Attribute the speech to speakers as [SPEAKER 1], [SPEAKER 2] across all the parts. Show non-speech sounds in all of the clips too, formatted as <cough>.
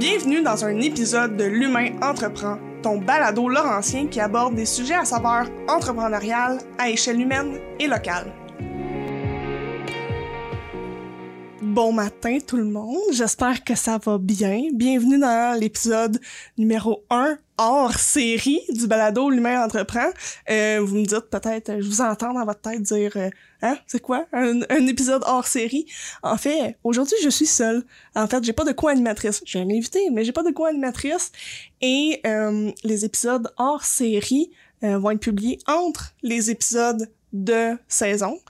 [SPEAKER 1] Bienvenue dans un épisode de L'Humain Entreprend, ton balado laurentien qui aborde des sujets à saveur entrepreneuriale à échelle humaine et locale. Bon matin tout le monde, j'espère que ça va bien. Bienvenue dans l'épisode numéro 1 hors série du balado L'humain entreprend. Euh, vous me dites peut-être, je vous entends dans votre tête dire, euh, hein, c'est quoi un, un, épisode hors série? En fait, aujourd'hui je suis seule. En fait, j'ai pas de co-animatrice. J'ai un invité, mais j'ai pas de co-animatrice. Et euh, les épisodes hors série euh, vont être publiés entre les épisodes de saison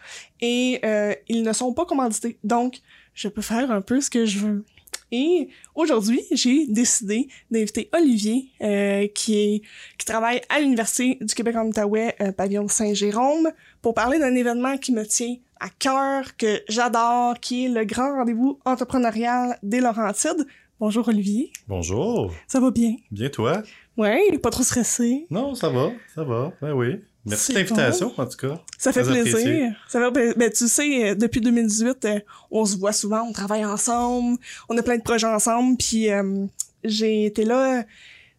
[SPEAKER 1] et euh, ils ne sont pas commandités. Donc, je peux faire un peu ce que je veux. Et aujourd'hui, j'ai décidé d'inviter Olivier, euh, qui est qui travaille à l'Université du Québec en Outaouais, euh, pavillon Saint-Jérôme, pour parler d'un événement qui me tient à cœur, que j'adore, qui est le grand rendez-vous entrepreneurial des Laurentides. Bonjour Olivier.
[SPEAKER 2] Bonjour.
[SPEAKER 1] Ça va bien?
[SPEAKER 2] Bien toi?
[SPEAKER 1] Ouais, pas trop stressé.
[SPEAKER 2] Non, ça va, ça va. Ben oui. Merci de l'invitation, en tout cas.
[SPEAKER 1] Ça fait plaisir. Ça fait, ben, ben, tu sais, depuis 2018, euh, on se voit souvent, on travaille ensemble, on a plein de projets ensemble, puis euh, j'ai été là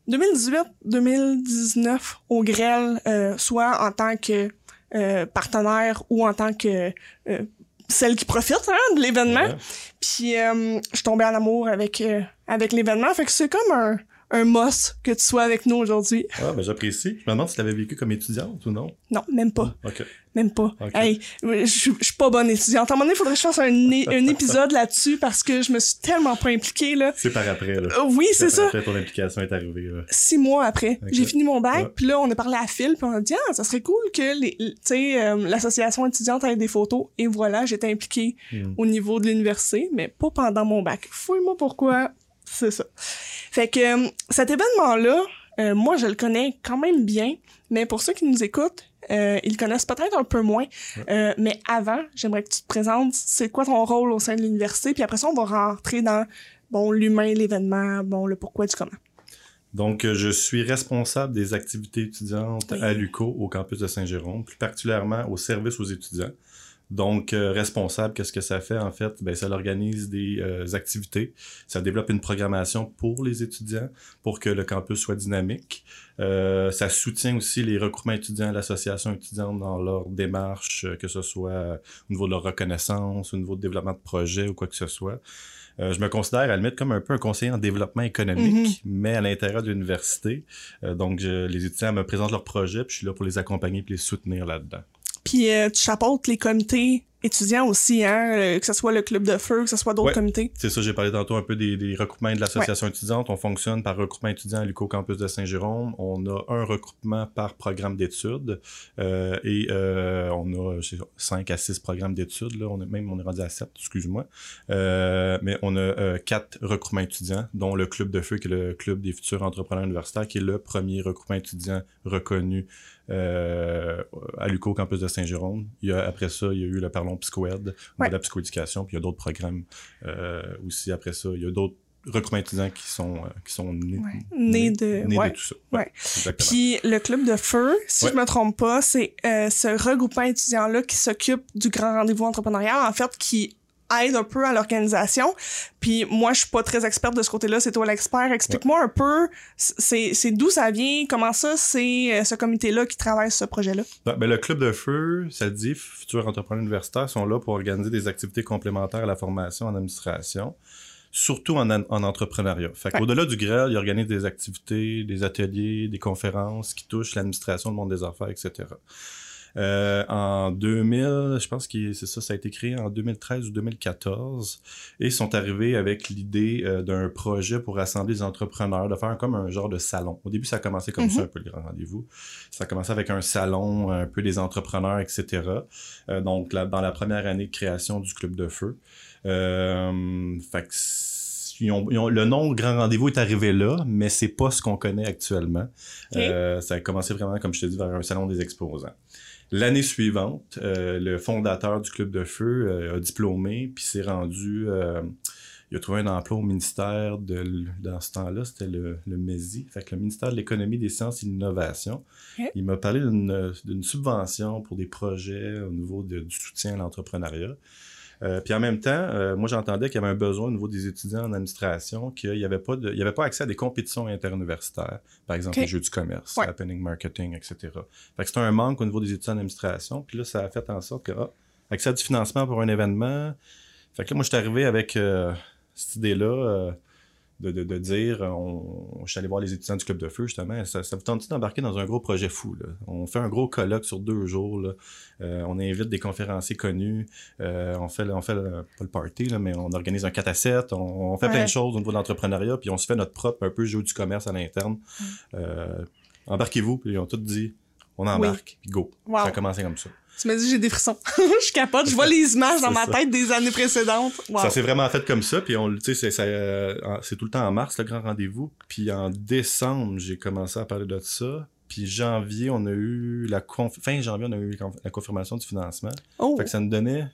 [SPEAKER 1] 2018-2019 au Grêle, euh, soit en tant que euh, partenaire ou en tant que euh, celle qui profite hein, de l'événement.
[SPEAKER 2] Ouais.
[SPEAKER 1] Puis je suis tombée en amour avec avec l'événement, fait que c'est comme un un must que tu sois avec nous aujourd'hui.
[SPEAKER 2] Ah, ben j'apprécie. Je me demande si tu l'avais vécu comme étudiante ou non.
[SPEAKER 1] Non, même pas.
[SPEAKER 2] OK.
[SPEAKER 1] Même pas.
[SPEAKER 2] Ok.
[SPEAKER 1] Hey, je je suis pas bonne étudiante. À un moment donné, il faudrait que je fasse un, <laughs> épisode là-dessus parce que je me suis tellement pas impliquée, là.
[SPEAKER 2] C'est par après, là.
[SPEAKER 1] Euh, oui, c'est ça.
[SPEAKER 2] Après, ton implication est arrivée, là.
[SPEAKER 1] Six mois après, j'ai fini mon bac, puis là, on a parlé à Phil, puis on a dit, ah, ça serait cool que les, tu sais, euh, l'association étudiante ait des photos. Et voilà, j'étais impliquée
[SPEAKER 2] Hmm.
[SPEAKER 1] au niveau de l'université, mais pas pendant mon bac. Fouille-moi pourquoi, c'est ça. Fait que euh, cet événement-là, euh, moi, je le connais quand même bien, mais pour ceux qui nous écoutent, euh, ils le connaissent peut-être un peu moins. Euh, mais avant, j'aimerais que tu te présentes, c'est quoi ton rôle au sein de l'université, puis après ça, on va rentrer dans, bon, l'humain, l'événement, bon, le pourquoi du comment.
[SPEAKER 2] Donc, je suis responsable des activités étudiantes
[SPEAKER 1] Oui.
[SPEAKER 2] à l'UCO au campus de Saint-Jérôme, plus particulièrement au service aux étudiants. Donc, euh, responsable, qu'est-ce que ça fait en fait? Ben, ça organise des euh, activités, ça développe une programmation pour les étudiants pour que le campus soit dynamique. Euh, ça soutient aussi les regroupements étudiants, l'association étudiante dans leur démarche, euh, que ce soit euh, au niveau de leur reconnaissance, au niveau de développement de projet ou quoi que ce soit. Euh, je me considère à la limite comme un peu un conseiller en développement économique, mais à l'intérieur de l'université. Euh, donc, je- les étudiants me présentent leurs projets, puis je suis là pour les accompagner et les soutenir là-dedans.
[SPEAKER 1] Puis euh, tu chapeautes les comités étudiants aussi, hein, euh, que ce soit le club de feu, que ce soit d'autres
[SPEAKER 2] Ouais.
[SPEAKER 1] comités.
[SPEAKER 2] C'est ça, j'ai parlé tantôt un peu des, des regroupements de l'association étudiante. On fonctionne par regroupement étudiant à l'UCO Campus de Saint-Jérôme. On a un regroupement par programme d'études euh, et euh, on a sais pas, 5 à 6 programmes d'études. Là. On est, même on est rendu à 7, excuse-moi. Euh, mais on a quatre regroupements étudiants, dont le club de feu, qui est le club des futurs entrepreneurs universitaires, qui est le premier regroupement étudiant reconnu à l'UCO Campus de Saint-Jérôme. Il y a, après ça, il y a eu le Parlons Psychoed, au
[SPEAKER 1] Ouais.
[SPEAKER 2] de la psychoéducation, puis il y a d'autres programmes euh, aussi après ça. Il y a d'autres regroupements étudiants qui sont, euh, qui sont nés,
[SPEAKER 1] Ouais. Nés de-
[SPEAKER 2] nés
[SPEAKER 1] ouais.
[SPEAKER 2] tout ça.
[SPEAKER 1] Ouais. Puis le club de feu, si je me trompe pas, c'est euh, ce regroupement étudiant-là qui s'occupe du grand rendez-vous entrepreneurial, en fait, qui aide un peu à l'organisation. Puis moi, je suis pas très experte de ce côté-là, c'est toi l'expert. Explique-moi un peu, c'est c'est d'où ça vient, comment ça, c'est euh, ce comité-là qui travaille ce projet-là?
[SPEAKER 2] Ben, ben, le club de feu, ça dit, futurs entrepreneurs universitaires sont là pour organiser des activités complémentaires à la formation en administration, surtout en, en- en entrepreneuriat. Fait
[SPEAKER 1] Ouais.
[SPEAKER 2] qu'au-delà du grêle, ils organisent des activités, des ateliers, des conférences qui touchent l'administration, le monde des affaires, etc. Euh, en 2000, je pense que c'est ça, ça a été créé en 2013 ou 2014, et ils sont arrivés avec l'idée euh, d'un projet pour rassembler les entrepreneurs, de faire comme un genre de salon. Au début, ça a commencé comme
[SPEAKER 1] Mhm.
[SPEAKER 2] ça, un peu le grand rendez-vous. Ça a commencé avec un salon, un peu des entrepreneurs, etc. Euh, donc, là, dans la première année de création du Club de Feu. Euh, fait que ils ont- ils ont- le nom Grand Rendez-vous est arrivé là, mais c'est pas ce qu'on connaît actuellement. Euh, ça a commencé vraiment, comme je te dis, vers un salon des exposants. L'année suivante, euh, le fondateur du Club de Feu euh, a diplômé, puis s'est rendu... il a trouvé un emploi au ministère de... Dans ce temps-là, c'était le, le MESI, fait que le ministère de l'Économie, des Sciences et de l'Innovation. Il m'a parlé d'une d'une subvention pour des projets au niveau de- du soutien à l'entrepreneuriat. Euh, puis en même temps, euh, moi j'entendais qu'il y avait un besoin au niveau des étudiants en administration, qu'il n'y avait, pas de- il y avait pas accès à des compétitions interuniversitaires, par exemple les jeux du commerce,
[SPEAKER 1] Ouais.
[SPEAKER 2] happening marketing, etc. Fait que c'était un manque au niveau des étudiants en administration. Puis là, ça a fait en sorte que, ah, accès à du financement pour un événement. Fait que là, moi, je suis arrivé avec euh, cette idée-là. De, de, de dire, on, je suis allé voir les étudiants du club de feu justement, ça, ça vous tente d'embarquer dans un gros projet fou. Là? On fait un gros colloque sur deux jours. Là. Euh, on invite des conférenciers connus. Euh, on fait, on fait le- pas le party, là, mais on organise un 4 à 7. On, on fait plein de choses au niveau de l'entrepreneuriat, puis on se fait notre propre un peu jeu du commerce à l'interne. Euh, Embarquez-vous, puis ils ont tout dit, on embarque, puis go.
[SPEAKER 1] Wow.
[SPEAKER 2] Ça a commencé comme ça.
[SPEAKER 1] Tu m'as dit j'ai des frissons. <laughs> je capote, je vois les images dans ma
[SPEAKER 2] ça.
[SPEAKER 1] tête des années précédentes. Wow.
[SPEAKER 2] Ça s'est vraiment fait comme ça, puis on, tu sais, c'est, ça, euh, c'est tout le temps en mars le grand rendez-vous, puis en décembre j'ai commencé à parler de ça, puis janvier on a eu la conf- fin janvier on a eu la confirmation du financement,
[SPEAKER 1] oh,
[SPEAKER 2] fait que ça nous donnait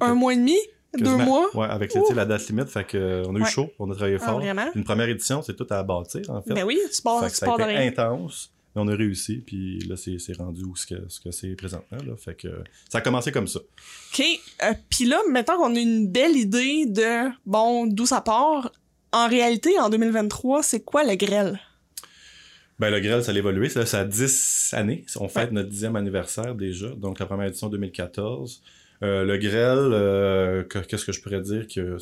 [SPEAKER 1] un
[SPEAKER 2] que-
[SPEAKER 1] mois et demi, deux mois?
[SPEAKER 2] ouais, avec la date limite, fait que euh, on a eu
[SPEAKER 1] Ouais.
[SPEAKER 2] chaud, on a travaillé
[SPEAKER 1] Ah,
[SPEAKER 2] fort. Une première édition c'est tout à bâtir en fait,
[SPEAKER 1] Ben oui, tu pars,
[SPEAKER 2] fait que
[SPEAKER 1] tu
[SPEAKER 2] ça
[SPEAKER 1] pars
[SPEAKER 2] a
[SPEAKER 1] de
[SPEAKER 2] été
[SPEAKER 1] rien.
[SPEAKER 2] intense. Mais on a réussi, puis là, c'est, c'est rendu où ce que, ce que c'est présentement. Là. Fait que ça a commencé comme ça.
[SPEAKER 1] OK. Euh, Puis là, maintenant qu'on a une belle idée de, bon, d'où ça part, en réalité, en 2023, c'est quoi le grêle?
[SPEAKER 2] Ben, le grêle, ça a évolué. Ça, ça a 10 années. On fête notre dixième anniversaire déjà. Donc, la première édition 2014. Euh, le grêle, euh, que- qu'est-ce que je pourrais dire que...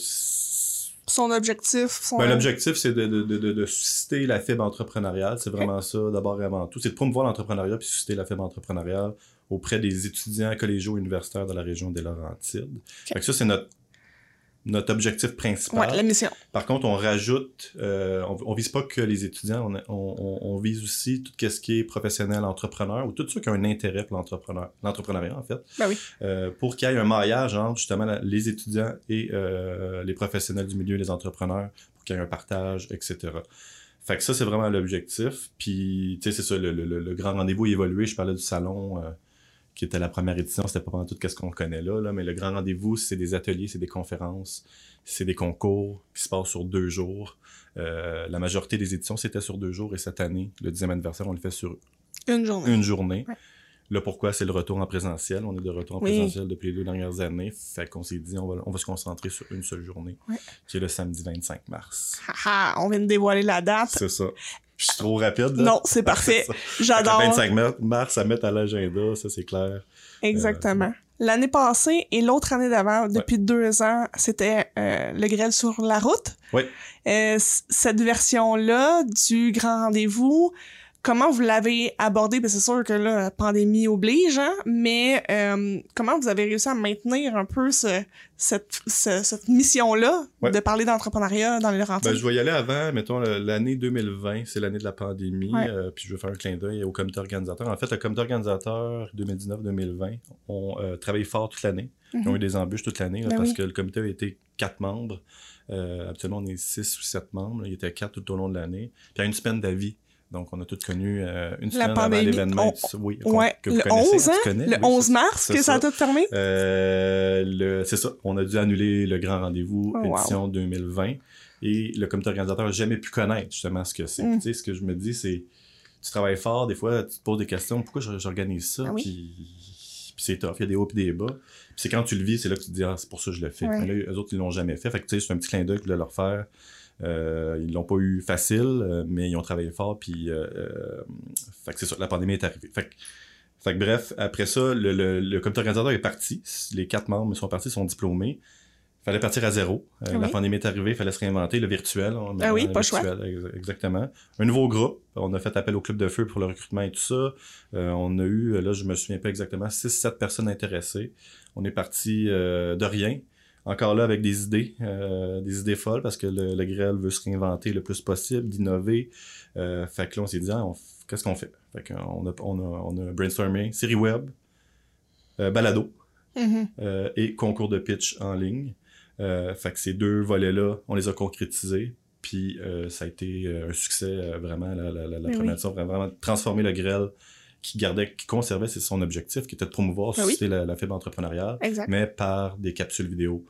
[SPEAKER 1] Son objectif, son...
[SPEAKER 2] Ben, L'objectif, c'est de, de, de, susciter la fibre entrepreneuriale. C'est vraiment ça, d'abord et avant tout. C'est de promouvoir l'entrepreneuriat puis susciter la fibre entrepreneuriale auprès des étudiants collégiaux et universitaires de la région des Laurentides. Fait que ça, c'est notre, notre objectif principal.
[SPEAKER 1] Ouais, la mission.
[SPEAKER 2] Par contre, on rajoute, euh, on, on vise pas que les étudiants, on, on, on- on vise aussi tout ce qui est professionnel, entrepreneur, ou tout ceux qui ont un intérêt pour l'entrepreneur, l'entrepreneuriat, en fait,
[SPEAKER 1] Ben oui.
[SPEAKER 2] euh, pour qu'il y ait un maillage entre justement la- les étudiants et euh, les professionnels du milieu, les entrepreneurs, pour qu'il y ait un partage, etc. Fait que ça, c'est vraiment l'objectif. Puis, tu sais, c'est ça, le, le- le- grand rendez-vous évolué. Je parlais du salon qui était la première édition. C'était pas vraiment tout ce qu'on connaît là, là, mais le grand rendez-vous, c'est des ateliers, c'est des conférences, c'est des concours qui se passent sur deux jours. Euh, la majorité des éditions, c'était sur deux jours. Et cette année, le 10e anniversaire, on le fait sur
[SPEAKER 1] Une journée.
[SPEAKER 2] une journée.
[SPEAKER 1] Ouais.
[SPEAKER 2] Là, pourquoi? C'est le retour en présentiel. On est de retour en
[SPEAKER 1] Oui.
[SPEAKER 2] présentiel depuis les deux dernières années. Fait qu'on s'est dit, on va, on va se concentrer sur une seule journée,
[SPEAKER 1] Ouais.
[SPEAKER 2] qui est le samedi 25 mars.
[SPEAKER 1] Haha, on vient de dévoiler la date.
[SPEAKER 2] C'est ça. Je suis trop rapide, là?
[SPEAKER 1] Non, c'est parfait. <laughs> J'adore.
[SPEAKER 2] Le 25 mar- mars, à mettre à l'agenda, ça, c'est clair.
[SPEAKER 1] Exactement. L'année passée et l'autre année d'avant, depuis deux ans, c'était euh, le grêle sur la route.
[SPEAKER 2] Oui.
[SPEAKER 1] Euh, cette version-là du grand rendez-vous, comment vous l'avez abordé? Ben, c'est sûr que là, la pandémie oblige, hein, mais euh, comment vous avez réussi à maintenir un peu ce, cette, ce- cette mission-là
[SPEAKER 2] Ouais.
[SPEAKER 1] de parler d'entrepreneuriat dans les Laurentides?
[SPEAKER 2] Ben, je vais y aller avant, mettons, l'année 2020, c'est l'année de la pandémie,
[SPEAKER 1] Ouais.
[SPEAKER 2] euh, puis je vais faire un clin d'œil au comité organisateur. En fait, le comité organisateur 2019-2020 ont euh, travaillé fort toute l'année. Ils ont
[SPEAKER 1] Mhm.
[SPEAKER 2] eu des embûches toute l'année,
[SPEAKER 1] Ben
[SPEAKER 2] parce
[SPEAKER 1] oui.
[SPEAKER 2] que le comité a été quatre membres. Euh, actuellement, on est six ou sept membres. Il était quatre tout au long de l'année. Puis il y a une semaine d'avis. Donc, on a tous connu euh, une semaine avant l'événement. Oui,
[SPEAKER 1] Ouais,
[SPEAKER 2] que vous
[SPEAKER 1] le
[SPEAKER 2] connaissez,
[SPEAKER 1] 11,
[SPEAKER 2] hein, tu connais,
[SPEAKER 1] le
[SPEAKER 2] oui,
[SPEAKER 1] 11
[SPEAKER 2] c'est-
[SPEAKER 1] mars que ça a tout fermé?
[SPEAKER 2] Euh, le, c'est ça. On a dû annuler le grand rendez-vous
[SPEAKER 1] Oh, wow.
[SPEAKER 2] édition 2020 et le comité organisateur n'a jamais pu connaître justement ce que c'est.
[SPEAKER 1] Mm.
[SPEAKER 2] Tu sais, ce que je me dis, c'est tu travailles fort, des fois, tu te poses des questions, pourquoi j'organise ça?
[SPEAKER 1] Ah oui.
[SPEAKER 2] Puis, puis c'est tough, il y a des hauts et des bas. Puis c'est quand tu le vis, c'est là que tu te dis, ah, c'est pour ça que je le fais.
[SPEAKER 1] Ouais.
[SPEAKER 2] Mais là, eux autres, ils l'ont jamais fait. Fait que tu sais, c'est un petit clin d'œil que je voulais leur faire. Euh, ils l'ont pas eu facile, euh, mais ils ont travaillé fort. Puis, euh, euh, fait que c'est ça, la pandémie est arrivée. Fait que, fait que bref, après ça, le, le, le comité organisateur est parti. Les quatre membres sont partis, sont diplômés. fallait partir à zéro. Euh,
[SPEAKER 1] Ah
[SPEAKER 2] La pandémie est arrivée, il fallait se réinventer. Le virtuel. on-
[SPEAKER 1] Ah oui, pas choix.
[SPEAKER 2] Exactement. Un nouveau groupe. On a fait appel au club de feu pour le recrutement et tout ça. Euh, on a eu, là, je me souviens pas exactement, 6-7 personnes intéressées. On est parti euh, de rien. Encore là, avec des idées, euh, des idées folles, parce que le, le grêle veut se réinventer le plus possible, d'innover. Euh, fait que là, on s'est dit, ah, qu'est-ce qu'on fait? Fait qu'on a, on a, on a brainstormé, série web, euh, balado
[SPEAKER 1] Mhm.
[SPEAKER 2] euh, et concours de pitch en ligne. Fait que ces deux volets-là, on les a concrétisés. Puis ça a été un succès vraiment, la, la, la, la
[SPEAKER 1] Oui,
[SPEAKER 2] première
[SPEAKER 1] oui.
[SPEAKER 2] édition, vraiment, transformer le grêle qui gardait, qui conservait c'est son objectif, qui était de promouvoir,
[SPEAKER 1] oui.
[SPEAKER 2] susciter la, la fibre entrepreneuriale,
[SPEAKER 1] Exact.
[SPEAKER 2] mais par des capsules vidéo,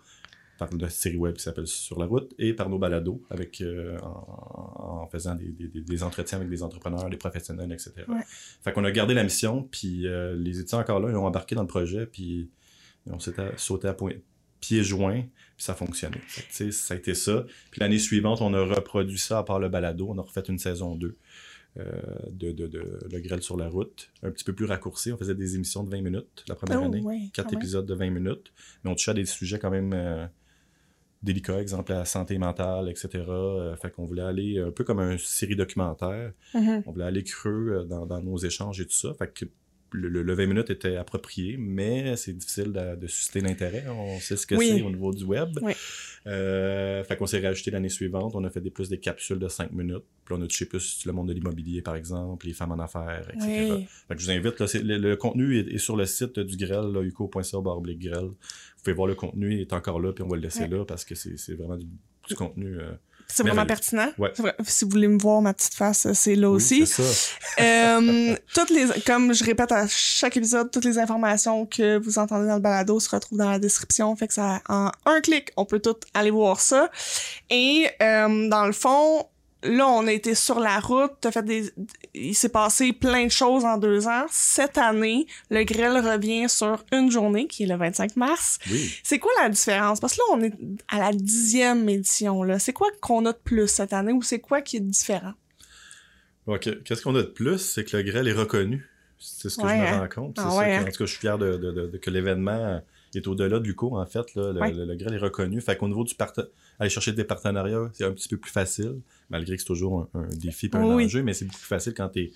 [SPEAKER 2] par la série web qui s'appelle Sur la route, et par nos balados, avec, euh, en, en faisant des, des, entretiens avec des entrepreneurs, des professionnels, etc.
[SPEAKER 1] Ouais.
[SPEAKER 2] Fait qu'on a gardé la mission, puis euh, les étudiants encore là, ils ont embarqué dans le projet, puis on s'était sauté à point, pieds joints, puis ça fonctionnait. Fait que, tu sais, ça a été ça. Puis l'année suivante, on a reproduit ça à part le balado. On a refait une saison 2 euh, de, de, de Le grêle sur la route, un petit peu plus raccourci. On faisait des émissions de 20 minutes la première
[SPEAKER 1] Oh,
[SPEAKER 2] année,
[SPEAKER 1] ouais,
[SPEAKER 2] quatre
[SPEAKER 1] même.
[SPEAKER 2] épisodes de 20 minutes, mais on touchait à des sujets quand même euh, délicats, exemple la santé mentale, etc. Euh, fait qu'on voulait aller un peu comme une série documentaire.
[SPEAKER 1] Mhm.
[SPEAKER 2] On voulait aller creux euh, dans, dans nos échanges et tout ça. Fait que le, le- le 20 minutes était approprié, mais c'est difficile de, de susciter l'intérêt. On sait ce que
[SPEAKER 1] Oui.
[SPEAKER 2] c'est au niveau du web.
[SPEAKER 1] Oui.
[SPEAKER 2] Euh, fait qu'on s'est rajouté l'année suivante. On a fait des plus des capsules de 5 minutes. Puis on a touché plus le monde de l'immobilier, par exemple, les femmes en affaires, etc.
[SPEAKER 1] Oui.
[SPEAKER 2] Fait que je vous invite, là, le, le contenu est, est sur le site du grêle, là, uco.ca grêle. Vous pouvez voir le contenu, il est encore là, puis on va le laisser là parce que c'est c'est vraiment du, du contenu. euh,
[SPEAKER 1] C'est vraiment pertinent.
[SPEAKER 2] Ouais.
[SPEAKER 1] Vrai. Si vous voulez me voir ma petite face, c'est là
[SPEAKER 2] oui,
[SPEAKER 1] aussi.
[SPEAKER 2] ça. <laughs>
[SPEAKER 1] Euh, toutes les, comme je répète à chaque épisode, toutes les informations que vous entendez dans le balado se retrouvent dans la description. Fait que ça, en un clic, on peut tout aller voir ça. Et euh, dans le fond, là, on a été sur la route. T'as fait des, il s'est passé plein de choses en deux ans. Cette année, le grêle revient sur une journée, qui est le 25 mars.
[SPEAKER 2] Oui.
[SPEAKER 1] C'est quoi la différence? Parce que là, on est à la dixième édition. Là. C'est quoi qu'on a de plus cette année ou c'est quoi qui est différent?
[SPEAKER 2] Qu'est-ce qu'on a de plus, c'est que le grêle est reconnu. C'est ce que
[SPEAKER 1] Ouais,
[SPEAKER 2] je me
[SPEAKER 1] hein?
[SPEAKER 2] rends compte. C'est
[SPEAKER 1] Ah ouais,
[SPEAKER 2] que-
[SPEAKER 1] hein?
[SPEAKER 2] En tout cas, je suis fier de, de- de- de- que l'événement est au-delà du cours, en fait. Là, le,
[SPEAKER 1] Ouais.
[SPEAKER 2] le- le grêle est reconnu. Fait qu'au niveau du parta- aller chercher des partenariats, c'est un petit peu plus facile, malgré que c'est toujours un, un défi et un
[SPEAKER 1] Oui.
[SPEAKER 2] enjeu, mais c'est beaucoup plus facile quand t'es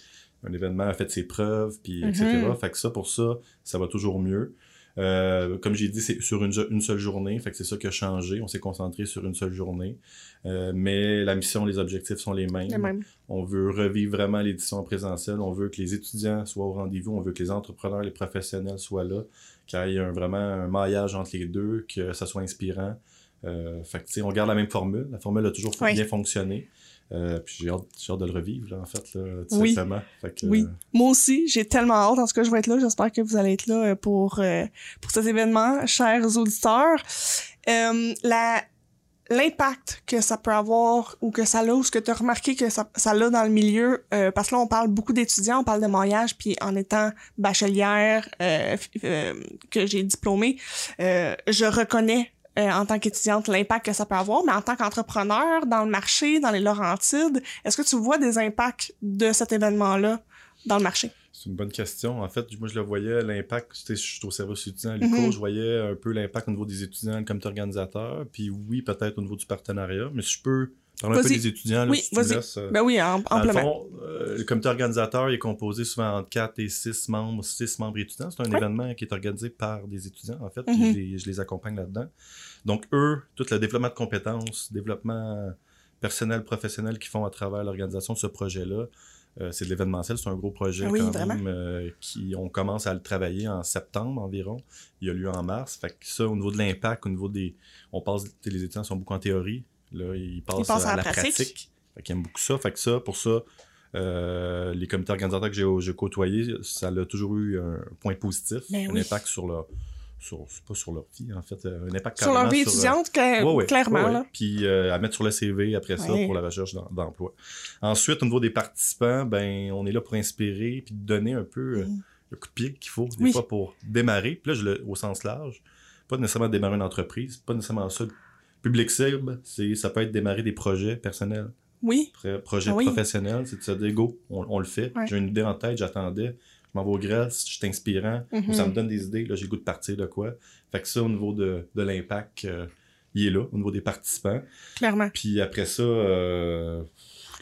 [SPEAKER 2] un événement a fait ses preuves, puis
[SPEAKER 1] Mhm.
[SPEAKER 2] etc. Fait que ça, pour ça, ça va toujours mieux. Euh, comme j'ai dit, c'est sur une, seule journée, fait que c'est ça qui a changé. On s'est concentré sur une seule journée. Euh, mais la mission, les objectifs sont les mêmes.
[SPEAKER 1] Les mêmes.
[SPEAKER 2] On veut revivre vraiment l'édition en présentiel. On veut que les étudiants soient au rendez-vous. On veut que les entrepreneurs, les professionnels soient là. Qu'il y ait un- vraiment un maillage entre les deux, que ça soit inspirant. Euh, fait que, on garde la même formule. La formule a toujours
[SPEAKER 1] Oui.
[SPEAKER 2] bien fonctionné. Euh, puis j'ai hâte, hâte de le revivre, là, en fait, là, tout
[SPEAKER 1] Oui.
[SPEAKER 2] simplement. Fait que,
[SPEAKER 1] Oui.
[SPEAKER 2] euh,
[SPEAKER 1] Moi aussi, j'ai tellement hâte. En tout cas, je vais être là. J'espère que vous allez être là euh, pour, euh, pour cet événement, chers auditeurs. Euh, la l'impact que ça peut avoir ou que ça a ou ce que tu as remarqué que ça, ça a dans le milieu euh, parce que là on parle beaucoup d'étudiants on parle de maillage puis en étant bachelière euh, euh, que j'ai diplômé euh, je reconnais euh, en tant qu'étudiante l'impact que ça peut avoir mais en tant qu'entrepreneur dans le marché dans les Laurentides est-ce que tu vois des impacts de cet événement là dans le marché?
[SPEAKER 2] C'est une bonne question. En fait, moi, je le voyais, l'impact, je suis au service étudiant à l'UQO,
[SPEAKER 1] Mhm.
[SPEAKER 2] je voyais un peu l'impact au niveau des étudiants, le comité organisateur, puis oui, peut-être au niveau du partenariat, mais si je peux parler un peu des étudiants, là,
[SPEAKER 1] Oui,
[SPEAKER 2] si tu me
[SPEAKER 1] vas-y.
[SPEAKER 2] laisses, euh,
[SPEAKER 1] ben oui en,
[SPEAKER 2] fond, euh, le comité organisateur il est composé souvent entre 4 et 6 membres, 6 membres étudiants. C'est un événement qui est organisé par des étudiants, en fait,
[SPEAKER 1] Mhm.
[SPEAKER 2] je, les, je les accompagne là-dedans. Donc, eux, tout le développement de compétences, développement personnel, professionnel qu'ils font à travers l'organisation de ce projet-là, euh, c'est de l'événementiel, c'est un gros projet
[SPEAKER 1] oui,
[SPEAKER 2] quand
[SPEAKER 1] vraiment.
[SPEAKER 2] même, euh, qui on commence à le travailler en septembre environ. Il a lieu en mars. Fait que ça, au niveau de l'impact, au niveau des... On passe, les étudiants sont beaucoup en théorie. Là, ils passent,
[SPEAKER 1] passent
[SPEAKER 2] à, la
[SPEAKER 1] pratique.
[SPEAKER 2] pratique. Fait qu'ils aiment beaucoup ça. Fait que ça, pour ça, euh, les comités organisateurs que j'ai, j'ai côtoyés, ça a toujours eu un point positif,
[SPEAKER 1] Ben
[SPEAKER 2] un
[SPEAKER 1] oui.
[SPEAKER 2] impact sur leur, sur, pas sur leur vie en fait, euh, un impact
[SPEAKER 1] sur leur vie
[SPEAKER 2] euh,
[SPEAKER 1] étudiante que-
[SPEAKER 2] Ouais, ouais,
[SPEAKER 1] clairement
[SPEAKER 2] ouais, ouais.
[SPEAKER 1] là
[SPEAKER 2] Puis euh, à mettre sur le CV après ça pour la recherche d'em- d'emploi. Ensuite, au niveau des participants, ben on est là pour inspirer puis donner un peu euh,
[SPEAKER 1] Mhm.
[SPEAKER 2] le coup de pied qu'il faut des
[SPEAKER 1] Oui.
[SPEAKER 2] fois pour démarrer. Puis là, je le, au sens large, pas nécessairement démarrer une entreprise, pas nécessairement ça. Public cible, c'est ça peut être démarrer des projets personnels,
[SPEAKER 1] oui
[SPEAKER 2] pro- projets
[SPEAKER 1] Ah oui.
[SPEAKER 2] professionnels, c'est de se dire go, on, on le fait.
[SPEAKER 1] Ouais.
[SPEAKER 2] J'ai une idée en tête, j'attendais. Je m'en vais au Grèce, je suis inspirant,
[SPEAKER 1] Mhm.
[SPEAKER 2] ça me donne des idées, là j'ai le goût de partir de quoi. Fait que ça, au niveau de, de l'impact, euh, il est là, au niveau des participants.
[SPEAKER 1] clairement
[SPEAKER 2] Puis après ça, euh,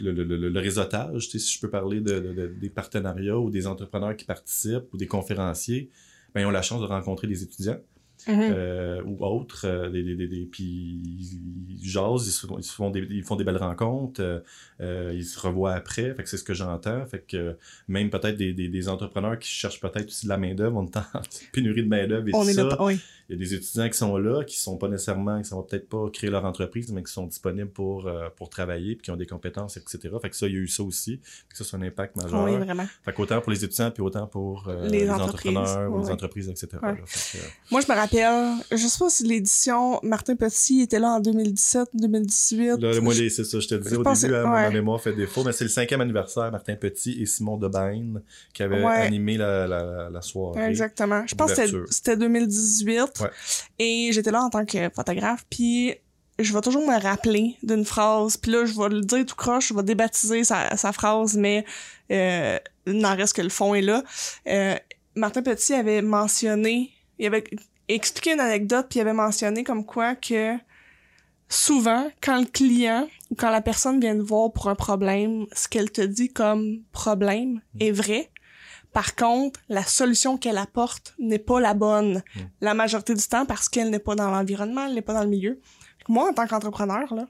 [SPEAKER 2] le, le, le, le réseautage, tu sais, si je peux parler de- des partenariats ou des entrepreneurs qui participent ou des conférenciers, ben, ils ont la chance de rencontrer des étudiants
[SPEAKER 1] Mhm.
[SPEAKER 2] euh, ou autres, euh, des, des, des, puis ils jasent, ils, se font, ils, se font des, ils font des belles rencontres, euh, ils se revoient après, fait que c'est ce que j'entends, fait que même peut-être des, entrepreneurs qui cherchent peut-être aussi de la main-d'œuvre, on est en <laughs> pénurie de main-d'œuvre et
[SPEAKER 1] on
[SPEAKER 2] tout
[SPEAKER 1] est
[SPEAKER 2] ça.
[SPEAKER 1] là oui
[SPEAKER 2] Il y a des étudiants qui sont là, qui sont pas nécessairement, qui sont peut-être pas créer leur entreprise, mais qui sont disponibles pour, pour travailler, puis qui ont des compétences, etc. Fait que ça, il y a eu ça aussi. Fait que ça, c'est un impact majeur.
[SPEAKER 1] oui vraiment
[SPEAKER 2] Fait qu'autant pour les étudiants, puis autant pour euh,
[SPEAKER 1] Les
[SPEAKER 2] les,
[SPEAKER 1] entreprises,
[SPEAKER 2] entrepreneurs ou
[SPEAKER 1] ouais,
[SPEAKER 2] les entreprises, etc.
[SPEAKER 1] Ouais.
[SPEAKER 2] là. Fait que, euh,
[SPEAKER 1] Moi, je me rappelle rappelle, je sais pas si l'édition Martin Petit était là en 2017, 2018.
[SPEAKER 2] Là, moi, c'est ça, je te disais au début,
[SPEAKER 1] que-
[SPEAKER 2] hein, ma
[SPEAKER 1] ouais.
[SPEAKER 2] mémoire fait défaut, mais c'est le cinquième anniversaire, Martin Petit et Simon Debaine, qui avaient
[SPEAKER 1] Ouais.
[SPEAKER 2] animé la, la, la soirée.
[SPEAKER 1] Exactement. Je pense que c'était-
[SPEAKER 2] Ouverture.
[SPEAKER 1] c'était 2018.
[SPEAKER 2] Ouais.
[SPEAKER 1] Et j'étais là en tant que photographe. Puis je vais toujours me rappeler d'une phrase. Puis là, je vais le dire tout croche. Je vais débaptiser sa, sa phrase, mais euh, il n'en reste que le fond est là. Euh, Martin Petit avait mentionné, il avait expliqué une anecdote, puis il avait mentionné comme quoi que souvent, quand le client ou quand la personne vient te voir pour un problème, ce qu'elle te dit comme problème est vrai. Par contre, la solution qu'elle apporte n'est pas la bonne
[SPEAKER 2] Mm.
[SPEAKER 1] la majorité du temps parce qu'elle n'est pas dans l'environnement, elle n'est pas dans le milieu. Moi, en tant qu'entrepreneur, là,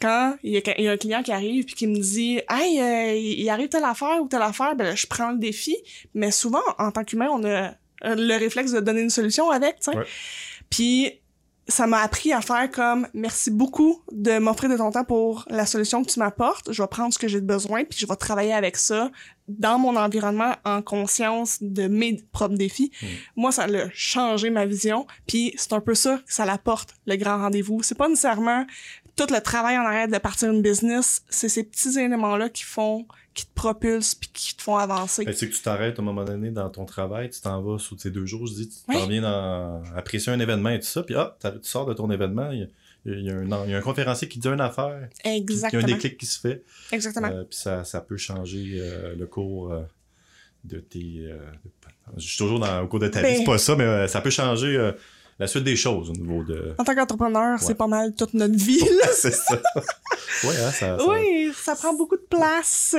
[SPEAKER 1] quand il y, a, il y a un client qui arrive puis qui me dit Hey, euh, il arrive telle affaire ou telle affaire, ben là, je prends le défi. Mais souvent, en tant qu'humain, on a le réflexe de donner une solution avec, tu sais.
[SPEAKER 2] Ouais.
[SPEAKER 1] Puis ça m'a appris à faire comme merci beaucoup de m'offrir de ton temps pour la solution que tu m'apportes. Je vais prendre ce que j'ai besoin puis je vais travailler avec ça dans mon environnement en conscience de mes propres défis.
[SPEAKER 2] Mm.
[SPEAKER 1] Moi, ça a changé ma vision. Puis c'est un peu ça que ça l'apporte, le grand rendez-vous. C'est pas nécessairement tout le travail en arrière de partir une business. C'est ces petits éléments-là qui font, qui te propulsent puis qui te font avancer.
[SPEAKER 2] Ben, tu sais que tu t'arrêtes à un moment donné dans ton travail, tu t'en vas sur ces deux jours, je dis, tu t'en
[SPEAKER 1] Oui.
[SPEAKER 2] viens dans, apprécier un événement et tout ça, puis ah, tu sors de ton événement, il y a, un, il y a un conférencier qui dit une affaire, il y a un déclic qui se fait,
[SPEAKER 1] Exactement.
[SPEAKER 2] euh, puis ça, ça peut changer euh, le cours euh, de tes... de- je suis toujours dans, au cours de ta
[SPEAKER 1] Ben-
[SPEAKER 2] vie, c'est pas ça, mais ça peut changer la suite des choses au niveau de...
[SPEAKER 1] En tant qu'entrepreneur,
[SPEAKER 2] Ouais.
[SPEAKER 1] c'est pas mal toute notre vie. là. <laughs>
[SPEAKER 2] c'est ça. ouais, hein, ça, ça-
[SPEAKER 1] Oui, ça prend beaucoup de place.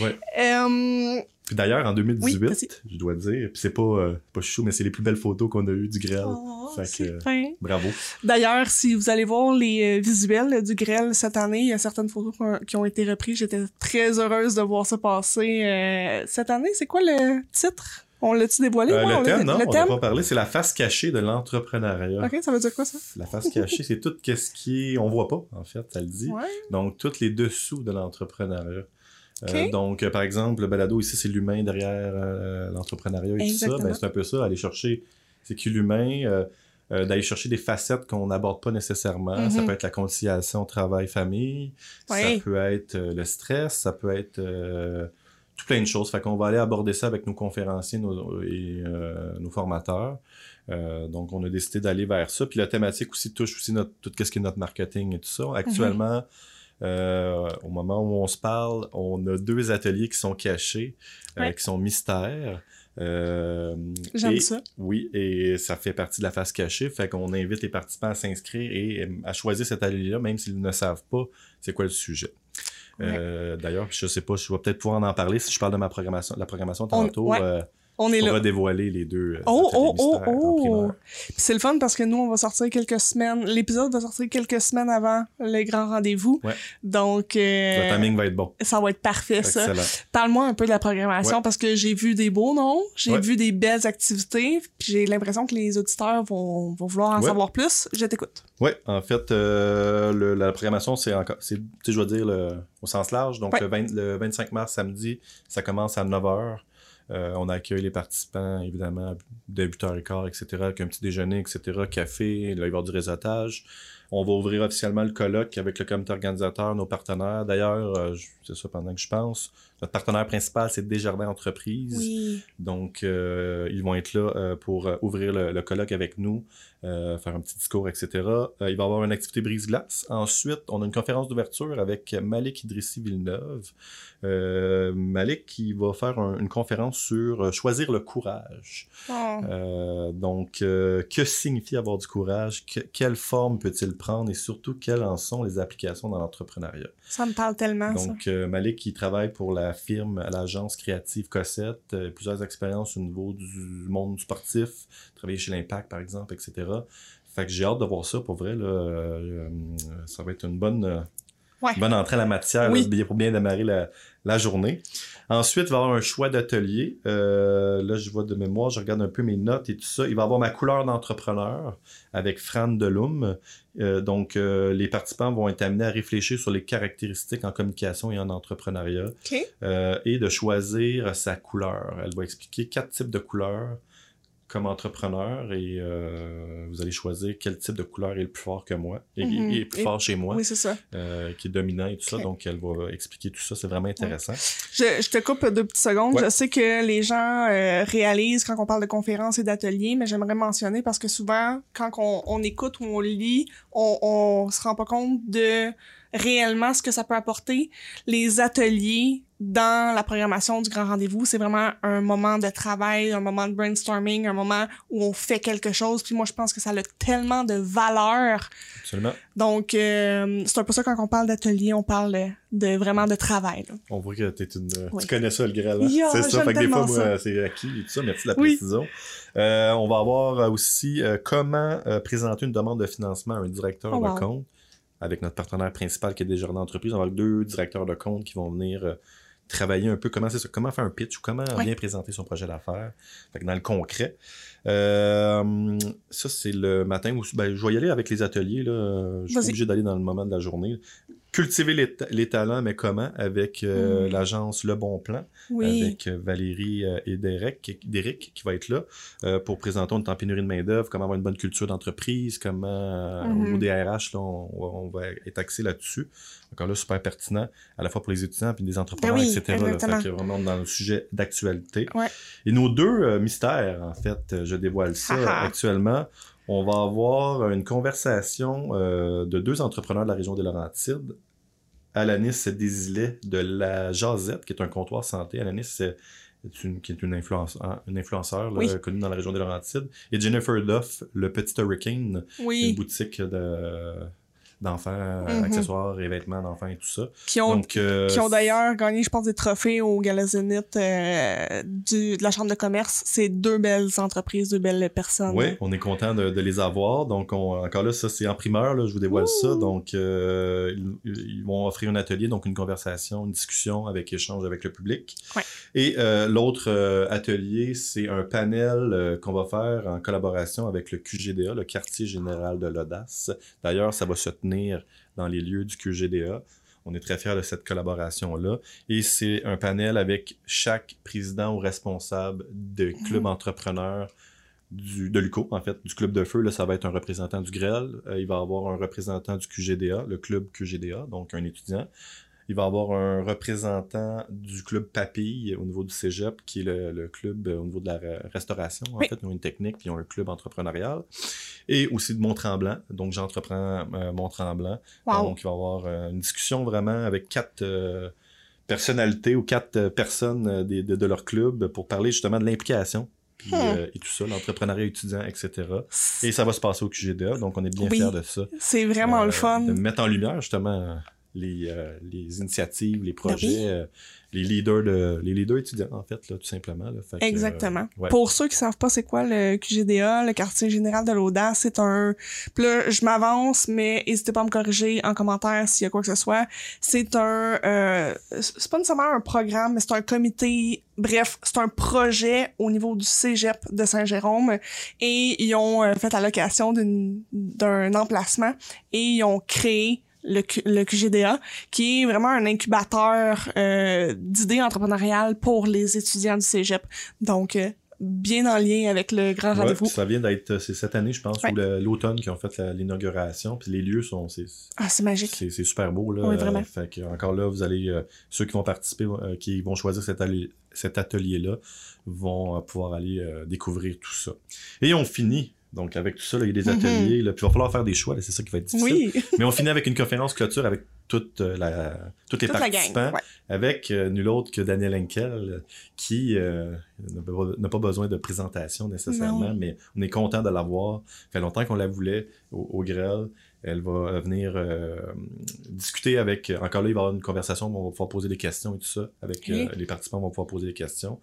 [SPEAKER 2] Ouais.
[SPEAKER 1] Euh,
[SPEAKER 2] Puis d'ailleurs, en 2018,
[SPEAKER 1] Oui, vas-y.
[SPEAKER 2] je dois dire, puis c'est pas, euh, pas chou, mais c'est les plus belles photos qu'on a eues du grêle.
[SPEAKER 1] oh,
[SPEAKER 2] Fait que,
[SPEAKER 1] c'est
[SPEAKER 2] euh. Bravo.
[SPEAKER 1] D'ailleurs, si vous allez voir les visuels du grêle cette année, il y a certaines photos qui ont, qui ont été reprises. J'étais très heureuse de voir ça passer. euh, cette année, c'est quoi le titre? On l'a-tu dévoilé?
[SPEAKER 2] Euh,
[SPEAKER 1] Ouais, on
[SPEAKER 2] le thème, non,
[SPEAKER 1] le
[SPEAKER 2] on n'a pas parlé, c'est la face cachée de l'entrepreneuriat.
[SPEAKER 1] Ok, ça veut dire quoi ça?
[SPEAKER 2] La face cachée, c'est tout ce qui est... On voit pas, en fait, ça le dit.
[SPEAKER 1] Ouais.
[SPEAKER 2] Donc, tous les dessous de l'entrepreneuriat. Euh,
[SPEAKER 1] Ok.
[SPEAKER 2] donc, euh, par exemple, le balado ici, c'est l'humain derrière euh, l'entrepreneuriat et tout ça.
[SPEAKER 1] Exactement.
[SPEAKER 2] Ben, c'est un peu ça, aller chercher, c'est qui l'humain, euh, d'aller chercher des facettes qu'on n'aborde pas nécessairement. Ça
[SPEAKER 1] Mhm.
[SPEAKER 2] peut être la conciliation travail-famille,
[SPEAKER 1] Ouais.
[SPEAKER 2] ça peut être euh, le stress, ça peut être euh, tout plein de choses. Fait qu'on va aller aborder ça avec nos conférenciers nos, et euh, nos formateurs. Euh, donc, on a décidé d'aller vers ça. Puis la thématique aussi touche aussi notre, tout ce qui est notre marketing et tout ça. Actuellement, euh, au moment où on se parle, on a deux ateliers qui sont cachés, euh,
[SPEAKER 1] Ouais.
[SPEAKER 2] qui sont mystères. Euh,
[SPEAKER 1] J'aime ça.
[SPEAKER 2] Oui, et ça fait partie de la face cachée. Fait qu'on invite les participants à s'inscrire et euh, à choisir cet atelier-là, même s'ils ne savent pas c'est quoi le sujet. Euh, D'ailleurs, je sais pas, je vais peut-être pouvoir en parler si je parle de ma programmation, la programmation tantôt.
[SPEAKER 1] ouais.
[SPEAKER 2] euh,
[SPEAKER 1] On est
[SPEAKER 2] on
[SPEAKER 1] là.
[SPEAKER 2] va dévoiler les deux. euh,
[SPEAKER 1] Oh, oh, oh, oh! C'est le fun parce que nous, on va sortir quelques semaines. L'épisode va sortir quelques semaines avant le grand rendez-vous.
[SPEAKER 2] Ouais.
[SPEAKER 1] Donc,
[SPEAKER 2] Le
[SPEAKER 1] euh,
[SPEAKER 2] timing va être bon.
[SPEAKER 1] ça va être parfait, ça. Parle-moi un peu de la programmation
[SPEAKER 2] Ouais.
[SPEAKER 1] parce que j'ai vu des beaux noms, j'ai
[SPEAKER 2] Ouais.
[SPEAKER 1] vu des belles activités, puis j'ai l'impression que les auditeurs vont, vont vouloir en savoir plus. Je t'écoute.
[SPEAKER 2] Oui, en fait, euh, le- la programmation, c'est encore, c'est, tu sais, je veux dire, le- au sens large. Donc, le, 20 le 25 mars, samedi, ça commence à 9h. Euh, on accueille les participants, évidemment, de 8h15, etc., avec un petit déjeuner, etc., café, il va y avoir du réseautage. On va ouvrir officiellement le colloque avec le comité organisateur, nos partenaires. D'ailleurs, euh, c'est ça pendant que je pense. Notre partenaire principal, c'est Desjardins Entreprises.
[SPEAKER 1] Oui.
[SPEAKER 2] Donc, euh, ils vont être là euh, pour euh, ouvrir le, le colloque avec nous, euh, faire un petit discours, etc. Il va y avoir une activité brise-glace. Ensuite, on a une conférence d'ouverture avec Malik Idrissi Villeneuve. Malik qui va faire un- une conférence sur choisir le courage. Donc, que signifie avoir du courage? Que- quelle forme peut-il prendre? Et surtout, quelles en sont les applications dans l'entrepreneuriat?
[SPEAKER 1] Ça me parle tellement.
[SPEAKER 2] Donc, Malik, qui travaille pour la firme, à l'agence créative Cossette, euh, plusieurs expériences au niveau du monde sportif, travailler chez l'Impact, par exemple, etc. Fait que j'ai hâte de voir ça, pour vrai, là, euh, euh, ça va être une bonne, bonne entrée à la matière
[SPEAKER 1] Oui.
[SPEAKER 2] là, pour bien démarrer la, la journée. Ensuite, il va y avoir un choix d'atelier. Euh, là, je vois de mémoire, je regarde un peu mes notes et tout ça. Il va y avoir ma couleur d'entrepreneur avec Fran Delum. Euh, donc, euh, les participants vont être amenés à réfléchir sur les caractéristiques en communication et en entrepreneuriat et de choisir sa couleur. Elle va expliquer quatre types de couleurs comme entrepreneur et euh, vous allez choisir quel type de couleur est le plus fort que moi et,
[SPEAKER 1] Mhm.
[SPEAKER 2] et- plus
[SPEAKER 1] Et-
[SPEAKER 2] fort chez moi,
[SPEAKER 1] Oui, c'est ça.
[SPEAKER 2] euh, qui est dominant et tout ça. Donc, elle va expliquer tout ça. C'est vraiment intéressant.
[SPEAKER 1] Je, je te coupe deux petites secondes.
[SPEAKER 2] Ouais.
[SPEAKER 1] Je sais que les gens euh, réalisent quand on parle de conférences et d'ateliers, mais j'aimerais mentionner parce que souvent, quand on, on écoute ou on lit, on, on se rend pas compte de réellement ce que ça peut apporter. Les ateliers dans la programmation du grand rendez-vous, c'est vraiment un moment de travail, un moment de brainstorming, un moment où on fait quelque chose. Puis moi, je pense que ça a tellement de valeur.
[SPEAKER 2] Absolument.
[SPEAKER 1] Donc, euh, c'est un peu ça quand on parle d'atelier, on parle de, de vraiment de travail. là.
[SPEAKER 2] On voit que t'es une,
[SPEAKER 1] Oui.
[SPEAKER 2] tu connais ça, le Graal. hein?
[SPEAKER 1] Yeah,
[SPEAKER 2] c'est ça. Fait que des fois, moi, c'est acquis et tout ça. Merci de la
[SPEAKER 1] Oui.
[SPEAKER 2] précision. Euh, on va avoir euh, aussi euh, comment euh, présenter une demande de financement à un directeur
[SPEAKER 1] Oh,
[SPEAKER 2] de compte avec notre partenaire principal qui est Desjardins d'entreprise. On va avoir deux directeurs de compte qui vont venir euh, travailler un peu comment c'est ça, comment faire un pitch ou comment
[SPEAKER 1] Ouais.
[SPEAKER 2] bien présenter son projet d'affaires. Dans le concret. Euh, ça, c'est le matin où ben, je vais y aller avec les ateliers. Là. Je suis obligé d'aller dans le moment de la journée. Cultiver les, ta- les talents, mais comment? Avec euh,
[SPEAKER 1] Mm.
[SPEAKER 2] l'agence Le Bon Plan
[SPEAKER 1] Oui.
[SPEAKER 2] avec euh, Valérie euh, et Derek, qui- Derek qui va être là euh, pour présenter en pénurie de main-d'œuvre, comment avoir une bonne culture d'entreprise, comment au
[SPEAKER 1] Mhm.
[SPEAKER 2] niveau des RH, là, on, va- on va être axé là-dessus. Encore là, super pertinent, à la fois pour les étudiants puis des entrepreneurs,
[SPEAKER 1] Ben oui,
[SPEAKER 2] etc. Là, fait que vraiment dans le sujet d'actualité.
[SPEAKER 1] Ouais.
[SPEAKER 2] Et nos deux mystères, en fait, je dévoile ça
[SPEAKER 1] Ah ah.
[SPEAKER 2] actuellement. On va avoir une conversation euh, de deux entrepreneurs de la région des Laurentides. Alanis Desilets de la Jazette, qui est un comptoir santé. Alanis, c'est une, qui est une, influence, hein, une influenceur là,
[SPEAKER 1] Oui.
[SPEAKER 2] connue dans la région des Laurentides. Et Jennifer Duff, le petit Hurricane, une boutique de d'enfants,
[SPEAKER 1] Mhm.
[SPEAKER 2] accessoires et vêtements d'enfants et tout ça.
[SPEAKER 1] Qui ont,
[SPEAKER 2] Donc, euh,
[SPEAKER 1] qui ont d'ailleurs gagné, je pense, des trophées au Gala Zénith euh, du, de la Chambre de commerce. C'est deux belles entreprises, deux belles personnes.
[SPEAKER 2] Oui, on est content de, de les avoir. Donc, on- encore là, ça, c'est en primeur, là, je vous dévoile ça. Donc, euh, ils, ils vont offrir un atelier, donc une conversation, une discussion avec échange avec le public.
[SPEAKER 1] Ouais.
[SPEAKER 2] Et l'autre atelier, c'est un panel qu'on va faire en collaboration avec le QGDA, le Quartier Général de l'Audace. D'ailleurs, ça va se tenir dans les lieux du QGDA. On est très fiers de cette collaboration-là. Et c'est un panel avec chaque président ou responsable de club entrepreneur du, de l'UCO, en fait, du club de feu. Là, ça va être un représentant du GREL. Euh, il va avoir un représentant du QGDA, le club QGDA, donc un étudiant. Il va avoir un représentant du club Papille au niveau du cégep, qui est le, le club euh, au niveau de la re- restauration, en
[SPEAKER 1] Oui.
[SPEAKER 2] fait. Ils ont une technique, ils ont un club entrepreneurial. Et aussi de Mont-Tremblant. Donc, j'entreprends euh, Mont-Tremblant.
[SPEAKER 1] Wow.
[SPEAKER 2] Donc, il va y avoir euh, une discussion vraiment avec quatre euh, personnalités ou quatre euh, personnes de, de leur club pour parler justement de l'implication puis,
[SPEAKER 1] Hmm.
[SPEAKER 2] euh, et tout ça, l'entrepreneuriat étudiant, etc. Et ça va se passer au QGDA, donc on est bien
[SPEAKER 1] Oui.
[SPEAKER 2] fiers de ça.
[SPEAKER 1] C'est vraiment
[SPEAKER 2] Euh,
[SPEAKER 1] le fun.
[SPEAKER 2] De mettre en lumière justement les, euh, les initiatives, les projets,
[SPEAKER 1] Ben oui.
[SPEAKER 2] Euh, les leaders de les leaders étudiants en fait là, tout simplement. Là. Fait que, euh,
[SPEAKER 1] Exactement.
[SPEAKER 2] ouais.
[SPEAKER 1] Pour ceux qui savent pas c'est quoi le QGDA, le quartier général de l'audace, c'est un puis là je m'avance mais n'hésitez pas à me corriger en commentaire s'il y a quoi que ce soit. C'est un euh, c'est pas nécessairement un programme mais c'est un comité bref, c'est un projet au niveau du Cégep de Saint-Jérôme et ils ont euh, fait allocation d'une d'un emplacement et ils ont créé le, le QGDA, qui est vraiment un incubateur euh, d'idées entrepreneuriales pour les étudiants du cégep. Donc, euh, bien en lien avec le grand
[SPEAKER 2] Ouais,
[SPEAKER 1] rendez-vous.
[SPEAKER 2] ça vient d'être c'est cette année je pense
[SPEAKER 1] Ouais.
[SPEAKER 2] ou l'automne qui ont fait l'inauguration puis les lieux sont c'est
[SPEAKER 1] Ah, c'est magique.
[SPEAKER 2] c'est super beau là
[SPEAKER 1] Oui, vraiment.
[SPEAKER 2] Euh, fait que encore là vous allez euh, ceux qui vont participer euh, qui vont choisir cet cet atelier là vont euh, pouvoir aller euh, découvrir tout ça et on finit donc avec tout ça là, il y a des
[SPEAKER 1] Mhm.
[SPEAKER 2] ateliers là, puis il va falloir faire des choix c'est ça qui va être difficile
[SPEAKER 1] Oui, <laughs>
[SPEAKER 2] mais on finit avec une conférence clôture avec toute euh, la toutes les
[SPEAKER 1] toute la
[SPEAKER 2] participants
[SPEAKER 1] gang. Ouais.
[SPEAKER 2] avec euh, nul autre que Daniel Henkel, qui euh, n'a pas- besoin de présentation nécessairement,
[SPEAKER 1] Non.
[SPEAKER 2] mais on est content de l'avoir. Ça fait longtemps qu'on la voulait au, au Grêle. Elle va venir euh, discuter avec... Encore là, il va y avoir une conversation où on va pouvoir poser des questions et tout ça. Avec les participants vont pouvoir poser des questions.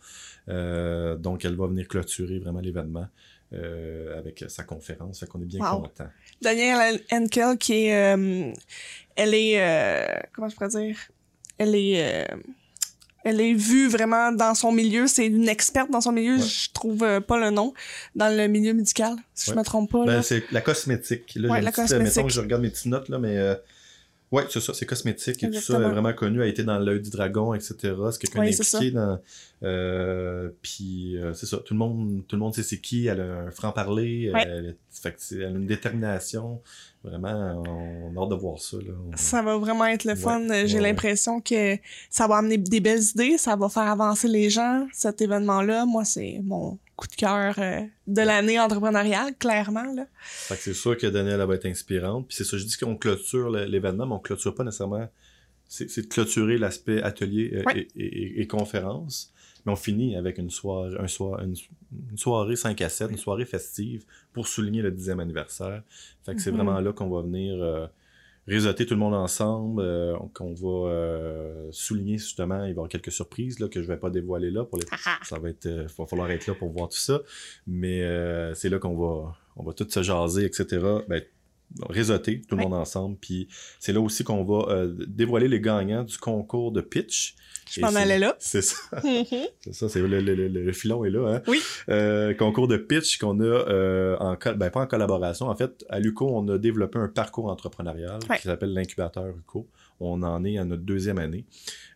[SPEAKER 2] Donc, elle va venir clôturer vraiment l'événement euh, avec sa conférence. Fait qu'on est bien
[SPEAKER 1] Wow.
[SPEAKER 2] content.
[SPEAKER 1] Danielle Henkel, qui est... euh, elle est... euh, comment je pourrais dire? Elle est... elle est vue vraiment dans son milieu. C'est une experte dans son milieu.
[SPEAKER 2] Ouais.
[SPEAKER 1] Je trouve pas le nom. Dans le milieu médical, si
[SPEAKER 2] Ouais.
[SPEAKER 1] je me trompe pas.
[SPEAKER 2] Ben, c'est la cosmétique. Là,
[SPEAKER 1] Ouais, la cosmétique.
[SPEAKER 2] mettons que je regarde mes petites notes, là, mais... Oui, c'est ça, c'est cosmétique et tout ça, vraiment connu, a été dans l'œil du dragon, etc. C'est quelqu'un
[SPEAKER 1] Oui, c'est
[SPEAKER 2] d'impliqué dans. Euh, puis euh, c'est ça, tout le monde, tout le monde sait c'est qui, elle a un franc-parler,
[SPEAKER 1] Ouais.
[SPEAKER 2] elle a une détermination. Vraiment, on a hâte de voir ça. Là.
[SPEAKER 1] Ça va vraiment être le
[SPEAKER 2] Ouais,
[SPEAKER 1] fun. J'ai
[SPEAKER 2] ouais.
[SPEAKER 1] l'impression que ça va amener des belles idées, ça va faire avancer les gens. Cet événement-là, moi, c'est mon coup de cœur euh, de l'année entrepreneuriale, clairement. Là.
[SPEAKER 2] Fait que c'est sûr que Danielle elle va être inspirante. Puis c'est ça, je dis qu'on clôture l'événement, mais on clôture pas nécessairement. C'est de clôturer l'aspect atelier euh,
[SPEAKER 1] Ouais.
[SPEAKER 2] et, et- et conférence. Mais on finit avec une soirée, un soir, une, une soirée 5 à 7, une soirée festive pour souligner le 10e anniversaire. Fait que c'est
[SPEAKER 1] Mhm.
[SPEAKER 2] vraiment là qu'on va venir euh, réseauter tout le monde ensemble, euh, qu'on va euh, souligner justement, il va y avoir quelques surprises là, que je vais pas dévoiler là pour les ça va être euh, va falloir être là pour voir tout ça mais c'est là qu'on va on va tout se jaser etc ben réseauter tout le
[SPEAKER 1] Ouais.
[SPEAKER 2] monde ensemble puis c'est là aussi qu'on va dévoiler les gagnants du concours de pitch
[SPEAKER 1] Je m'en allais là.
[SPEAKER 2] c'est ça <laughs> c'est ça c'est le, le, le, le filon est là hein
[SPEAKER 1] Oui.
[SPEAKER 2] Euh, concours de pitch qu'on a euh, en ben pas en collaboration en fait à Luco on a développé un parcours entrepreneurial
[SPEAKER 1] Ouais.
[SPEAKER 2] qui s'appelle l'incubateur Luco on en est à notre deuxième année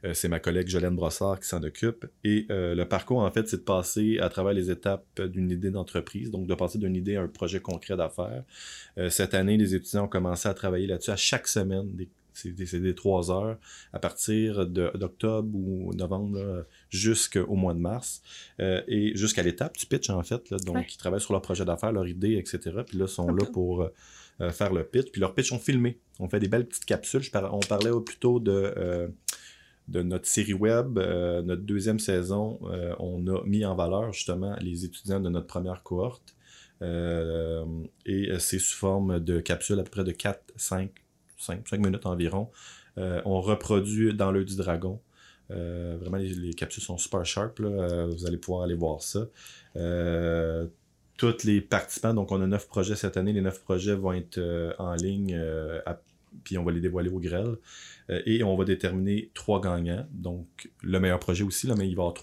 [SPEAKER 2] euh, c'est ma collègue Jolène Brossard qui s'en occupe. Et le parcours, en fait, c'est de passer à travers les étapes d'une idée d'entreprise, donc de passer d'une idée à un projet concret d'affaires. Cette année, les étudiants ont commencé à travailler là-dessus à chaque semaine. Des, c'est, des, trois heures à partir d'octobre ou novembre jusqu'au mois de mars. Euh, et jusqu'à l'étape du pitch en fait là, donc
[SPEAKER 1] Ouais.
[SPEAKER 2] ils travaillent sur leur projet d'affaires leur idée etc puis là sont là pour euh, euh, faire le pitch. Puis leurs pitch sont filmés. On fait des belles petites capsules. Je par- on parlait plutôt de euh, de notre série web, euh, notre deuxième saison, euh, on a mis en valeur justement les étudiants de notre première cohorte. Euh, et c'est sous forme de capsules à peu près de 4, 5, 5, 5 minutes environ. Euh, on reproduit dans l'œil du dragon. Euh, vraiment, les, les capsules sont super sharp. là. Euh, vous allez pouvoir aller voir ça. Tous les participants, donc on a neuf projets cette année. Les neuf projets vont être en ligne, puis on va les dévoiler au grêle. Et on va déterminer trois gagnants. Donc, le meilleur projet aussi, là, mais il va y avoir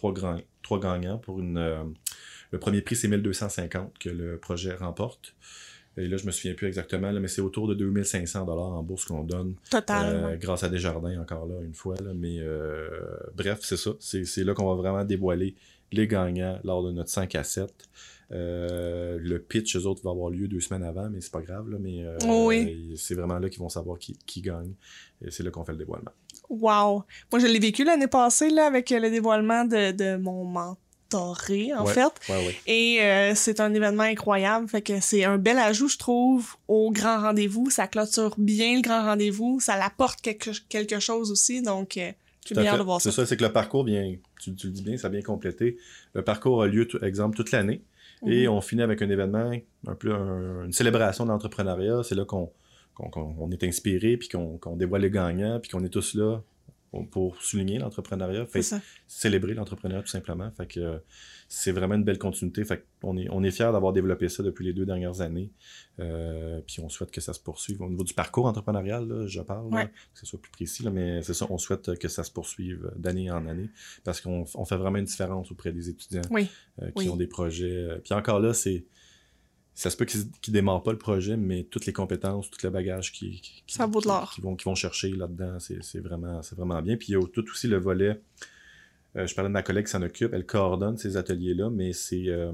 [SPEAKER 2] trois, gagnants pour une. le premier prix, c'est 1250 que le projet remporte. Et là, je me souviens plus exactement, là, mais c'est autour de 2500 dollars en bourse qu'on donne
[SPEAKER 1] Total.
[SPEAKER 2] euh, grâce à Desjardins encore là une fois. Là, mais euh, bref, c'est ça. C'est là qu'on va vraiment dévoiler les gagnants lors de notre 5 à 7. Euh, le pitch, eux autres, va avoir lieu deux semaines avant, mais c'est pas grave. Là, mais euh,
[SPEAKER 1] Oui.
[SPEAKER 2] c'est vraiment là qu'ils vont savoir qui, qui gagne. Et c'est là qu'on fait le dévoilement.
[SPEAKER 1] Wow. Moi, je l'ai vécu l'année passée là, avec le dévoilement de, de mon en
[SPEAKER 2] Ouais.
[SPEAKER 1] fait.
[SPEAKER 2] Ouais, ouais.
[SPEAKER 1] Et euh, c'est un événement incroyable. Fait que c'est un bel ajout, je trouve, au grand rendez-vous. Ça clôture bien le grand rendez-vous. Ça l'apporte quelque, quelque chose aussi. Donc, euh, j'ai bien hâte de voir
[SPEAKER 2] C'est
[SPEAKER 1] ça.
[SPEAKER 2] ça, c'est que le parcours vient, tu, tu le dis bien, ça vient compléter. Le parcours a lieu, exemple, toute l'année. Et
[SPEAKER 1] Mhm.
[SPEAKER 2] on finit avec un événement, un peu un- une célébration de l'entrepreneuriat. C'est là qu'on qu'on- qu'on- on est inspiré, puis qu'on qu'on dévoile les gagnants, puis qu'on est tous là pour- souligner l'entrepreneuriat, célébrer l'entrepreneuriat tout simplement. Fait que euh, c'est vraiment une belle continuité. Fait on est, on est fiers d'avoir développé ça depuis les deux dernières années. Euh, puis on souhaite que ça se poursuive. Au niveau du parcours entrepreneurial, là, je parle, là, que ce soit plus précis, là, mais c'est ça, on souhaite que ça se poursuive d'année en année parce qu'on on fait vraiment une différence auprès des étudiants
[SPEAKER 1] Oui.
[SPEAKER 2] euh, qui
[SPEAKER 1] Oui.
[SPEAKER 2] ont des projets. euh, Puis encore là, c'est ça se peut qu'ils ne démarrent pas le projet, mais toutes les compétences, tout le bagage qui, qui, qui-
[SPEAKER 1] Ça vaut de
[SPEAKER 2] qui-
[SPEAKER 1] l'or.
[SPEAKER 2] qui vont, qui vont chercher là-dedans, c'est vraiment, vraiment bien. Puis il y a tout aussi le volet, euh, je parlais de ma collègue qui s'en occupe, elle coordonne ces ateliers-là, mais c'est euh,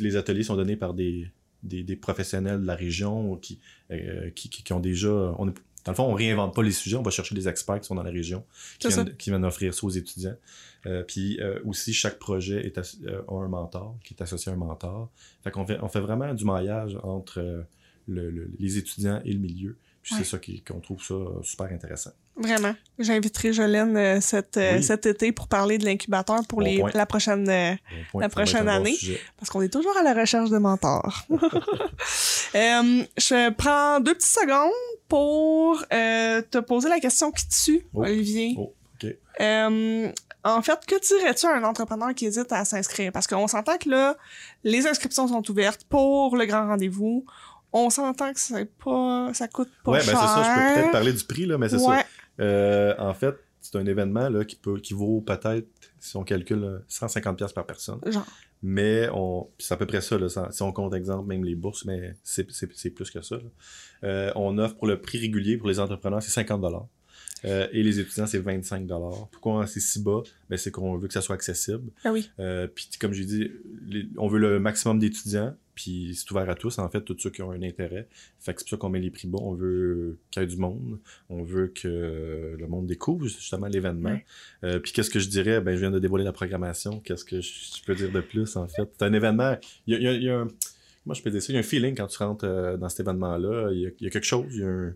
[SPEAKER 2] les ateliers sont donnés par des, des, des professionnels de la région qui, euh, qui, ont déjà... On dans le fond, on réinvente pas les sujets, on va chercher des experts qui sont dans la région, qui viennent, qui viennent offrir ça aux étudiants. Euh, puis euh, aussi, chaque projet est euh, a un mentor, qui est associé à un mentor. Fait qu'on fait, on fait vraiment du maillage entre le- le- les étudiants et le milieu. Puis
[SPEAKER 1] Ouais.
[SPEAKER 2] c'est ça qu'on trouve ça euh, super intéressant.
[SPEAKER 1] Vraiment. J'inviterai Jolène euh, cet, euh,
[SPEAKER 2] Oui.
[SPEAKER 1] cet été pour parler de l'incubateur pour
[SPEAKER 2] Bon
[SPEAKER 1] les,
[SPEAKER 2] point.
[SPEAKER 1] la prochaine... euh,
[SPEAKER 2] Bon
[SPEAKER 1] La prochaine
[SPEAKER 2] bon
[SPEAKER 1] année. parce qu'on est toujours à la recherche de mentors. <laughs> <laughs> Je prends deux petites secondes pour te poser la question qui tue,
[SPEAKER 2] Oh.
[SPEAKER 1] Olivier.
[SPEAKER 2] Oh, ok.
[SPEAKER 1] Euh, en fait, que dirais-tu à un entrepreneur qui hésite à s'inscrire? Parce qu'on s'entend que là, les inscriptions sont ouvertes pour le grand rendez-vous. On s'entend que c'est pas, ça coûte pas
[SPEAKER 2] Ouais, ben
[SPEAKER 1] cher.
[SPEAKER 2] c'est ça, je peux peut-être parler du prix, là, mais c'est
[SPEAKER 1] Ouais,
[SPEAKER 2] ça. Euh, en fait, c'est un événement là, qui, peut, qui vaut peut-être, si on calcule, euh, 150$ par personne.
[SPEAKER 1] Genre.
[SPEAKER 2] Mais on, c'est à peu près ça, là, si on compte exemple, même les bourses, mais c'est, plus que ça. Euh, on offre pour le prix régulier pour les entrepreneurs, c'est 50 euh, et les étudiants, c'est 25 Pourquoi c'est si bas? Ben, c'est qu'on veut que ça soit accessible.
[SPEAKER 1] Ah oui.
[SPEAKER 2] Euh, puis comme j'ai dit, les- on veut le maximum d'étudiants, puis c'est ouvert à tous, en fait, tous ceux qui ont un intérêt. Fait que c'est pour ça qu'on met les prix bas. On veut qu'il y ait du monde. On veut que le monde découvre justement l'événement.
[SPEAKER 1] Ouais.
[SPEAKER 2] Euh, puis qu'est-ce que je dirais? Ben, je viens de dévoiler la programmation. Qu'est-ce que je, peux dire de plus, en fait? C'est un événement. Il y a, il y a- il y a un... Moi, je peux dire ça? Il y a un feeling quand tu rentres euh, dans cet événement-là. Il y a, il y a quelque chose. Il y a un-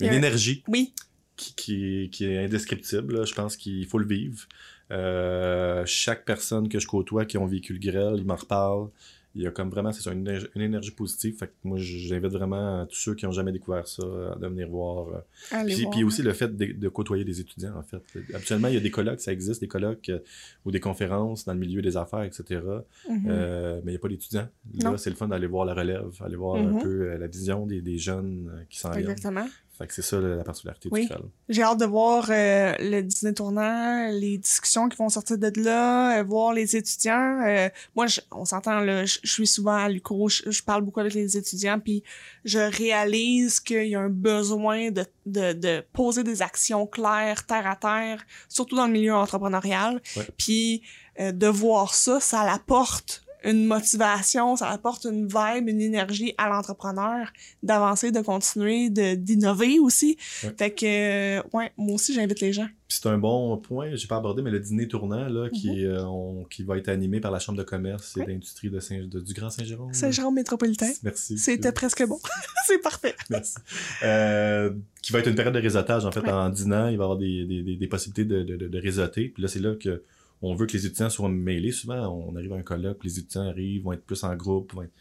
[SPEAKER 1] Il y a
[SPEAKER 2] une
[SPEAKER 1] un-
[SPEAKER 2] énergie
[SPEAKER 1] Oui.
[SPEAKER 2] qui, qui, qui est indescriptible. là. Je pense qu'il faut le vivre. Euh, chaque personne que je côtoie qui ont vécu le grêle, ils m'en reparlent. Il y a comme vraiment, c'est ça, une, énergie- une énergie positive. Fait que moi, j'invite vraiment tous ceux qui n'ont jamais découvert ça à de venir voir. euh.
[SPEAKER 1] Allez
[SPEAKER 2] Puis,
[SPEAKER 1] voir.
[SPEAKER 2] puis aussi le fait de, de côtoyer des étudiants, en fait. Habituellement, il y a des colloques, ça existe, des colloques euh, ou des conférences dans le milieu des affaires, etc.
[SPEAKER 1] Mhm.
[SPEAKER 2] Euh, mais il n'y a pas d'étudiants. Là, c'est le fun d'aller voir la relève, aller voir
[SPEAKER 1] Mhm.
[SPEAKER 2] un peu euh, la vision des, des jeunes euh, qui s'en viennent.
[SPEAKER 1] Exactement.
[SPEAKER 2] Fait que c'est ça la, la particularité
[SPEAKER 1] Oui.
[SPEAKER 2] du.
[SPEAKER 1] J'ai hâte de voir euh, le dîner tournant, les discussions qui vont sortir de là, euh, voir les étudiants. Euh, moi, je- on s'entend, là, je je suis souvent à l'UCO, je, je parle beaucoup avec les étudiants, puis je réalise qu'il y a un besoin de, de, de poser des actions claires, terre à terre, surtout dans le milieu entrepreneurial.
[SPEAKER 2] Ouais.
[SPEAKER 1] Puis euh, de voir ça, ça apporte une motivation, ça apporte une vibe, une énergie à l'entrepreneur d'avancer, de continuer, de d'innover aussi.
[SPEAKER 2] Ouais.
[SPEAKER 1] Fait que, euh, ouais, moi aussi, j'invite les gens.
[SPEAKER 2] Puis c'est un bon point, j'ai pas abordé, mais le dîner tournant là,
[SPEAKER 1] Mhm.
[SPEAKER 2] qui, euh, on- qui va être animé par la Chambre de commerce et
[SPEAKER 1] Ouais.
[SPEAKER 2] d'industrie de Saint, de- du Grand Saint-Jérôme.
[SPEAKER 1] Saint-Jérôme métropolitain.
[SPEAKER 2] Merci.
[SPEAKER 1] C'était presque bon. <laughs> C'est parfait.
[SPEAKER 2] Merci. Euh, qui va être une période de réseautage, en fait,
[SPEAKER 1] Ouais.
[SPEAKER 2] en dînant, il va y avoir des, des, des, des possibilités de, de, de, de réseauter. Puis là, c'est là que on veut que les étudiants soient mêlés. Souvent, on arrive à un colloque, les étudiants arrivent, vont être plus en groupe. vont être-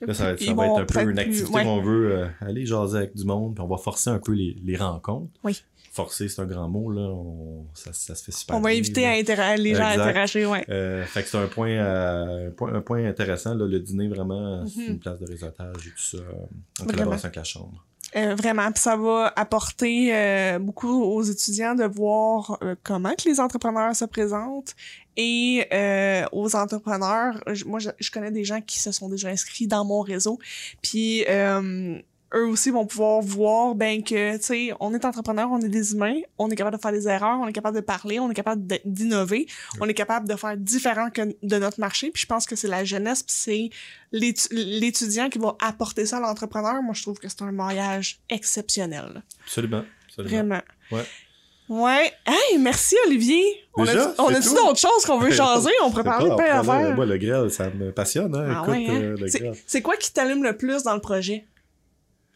[SPEAKER 2] Là, ça va être, ça
[SPEAKER 1] Ils
[SPEAKER 2] va être
[SPEAKER 1] vont
[SPEAKER 2] un peu une activité
[SPEAKER 1] ouais.
[SPEAKER 2] où on veut euh, aller jaser avec du monde, puis on va forcer un peu les, les rencontres.
[SPEAKER 1] Oui.
[SPEAKER 2] Forcer, c'est un grand mot, là. On- ça, ça se fait super
[SPEAKER 1] On va
[SPEAKER 2] bien,
[SPEAKER 1] éviter
[SPEAKER 2] là.
[SPEAKER 1] à interagir, les gens à interagir, ouais.
[SPEAKER 2] Euh, fait que c'est un point, euh, un point, un point intéressant. Là, le dîner, vraiment, c'est
[SPEAKER 1] Mhm.
[SPEAKER 2] une place de réseautage et tout ça, en
[SPEAKER 1] Vraiment.
[SPEAKER 2] collaboration avec la chambre.
[SPEAKER 1] Euh, vraiment, puis ça va apporter euh, beaucoup aux étudiants de voir euh, comment que les entrepreneurs se présentent et euh, aux entrepreneurs. Moi, je, je connais des gens qui se sont déjà inscrits dans mon réseau, puis euh, eux aussi vont pouvoir voir ben que tu sais, on est entrepreneur, on est des humains, on est capable de faire des erreurs, on est capable de parler, on est capable d'innover, on est capable de faire différent que de notre marché. Puis je pense que c'est la jeunesse, puis c'est l'étu- l'étudiant qui va apporter ça à l'entrepreneur. Moi, je trouve que c'est un mariage exceptionnel.
[SPEAKER 2] Absolument. absolument.
[SPEAKER 1] Vraiment.
[SPEAKER 2] Ouais.
[SPEAKER 1] Ouais. Hey, merci Olivier. On
[SPEAKER 2] Déjà?
[SPEAKER 1] a, on
[SPEAKER 2] tout?
[SPEAKER 1] d'autres choses qu'on veut <laughs> jaser? On pourrait parler de plein d'affaires.
[SPEAKER 2] Moi, le grêle, ça me passionne. Hein?
[SPEAKER 1] Ah
[SPEAKER 2] Écoute,
[SPEAKER 1] ouais, hein?
[SPEAKER 2] euh.
[SPEAKER 1] C'est quoi qui t'allume le plus dans le projet?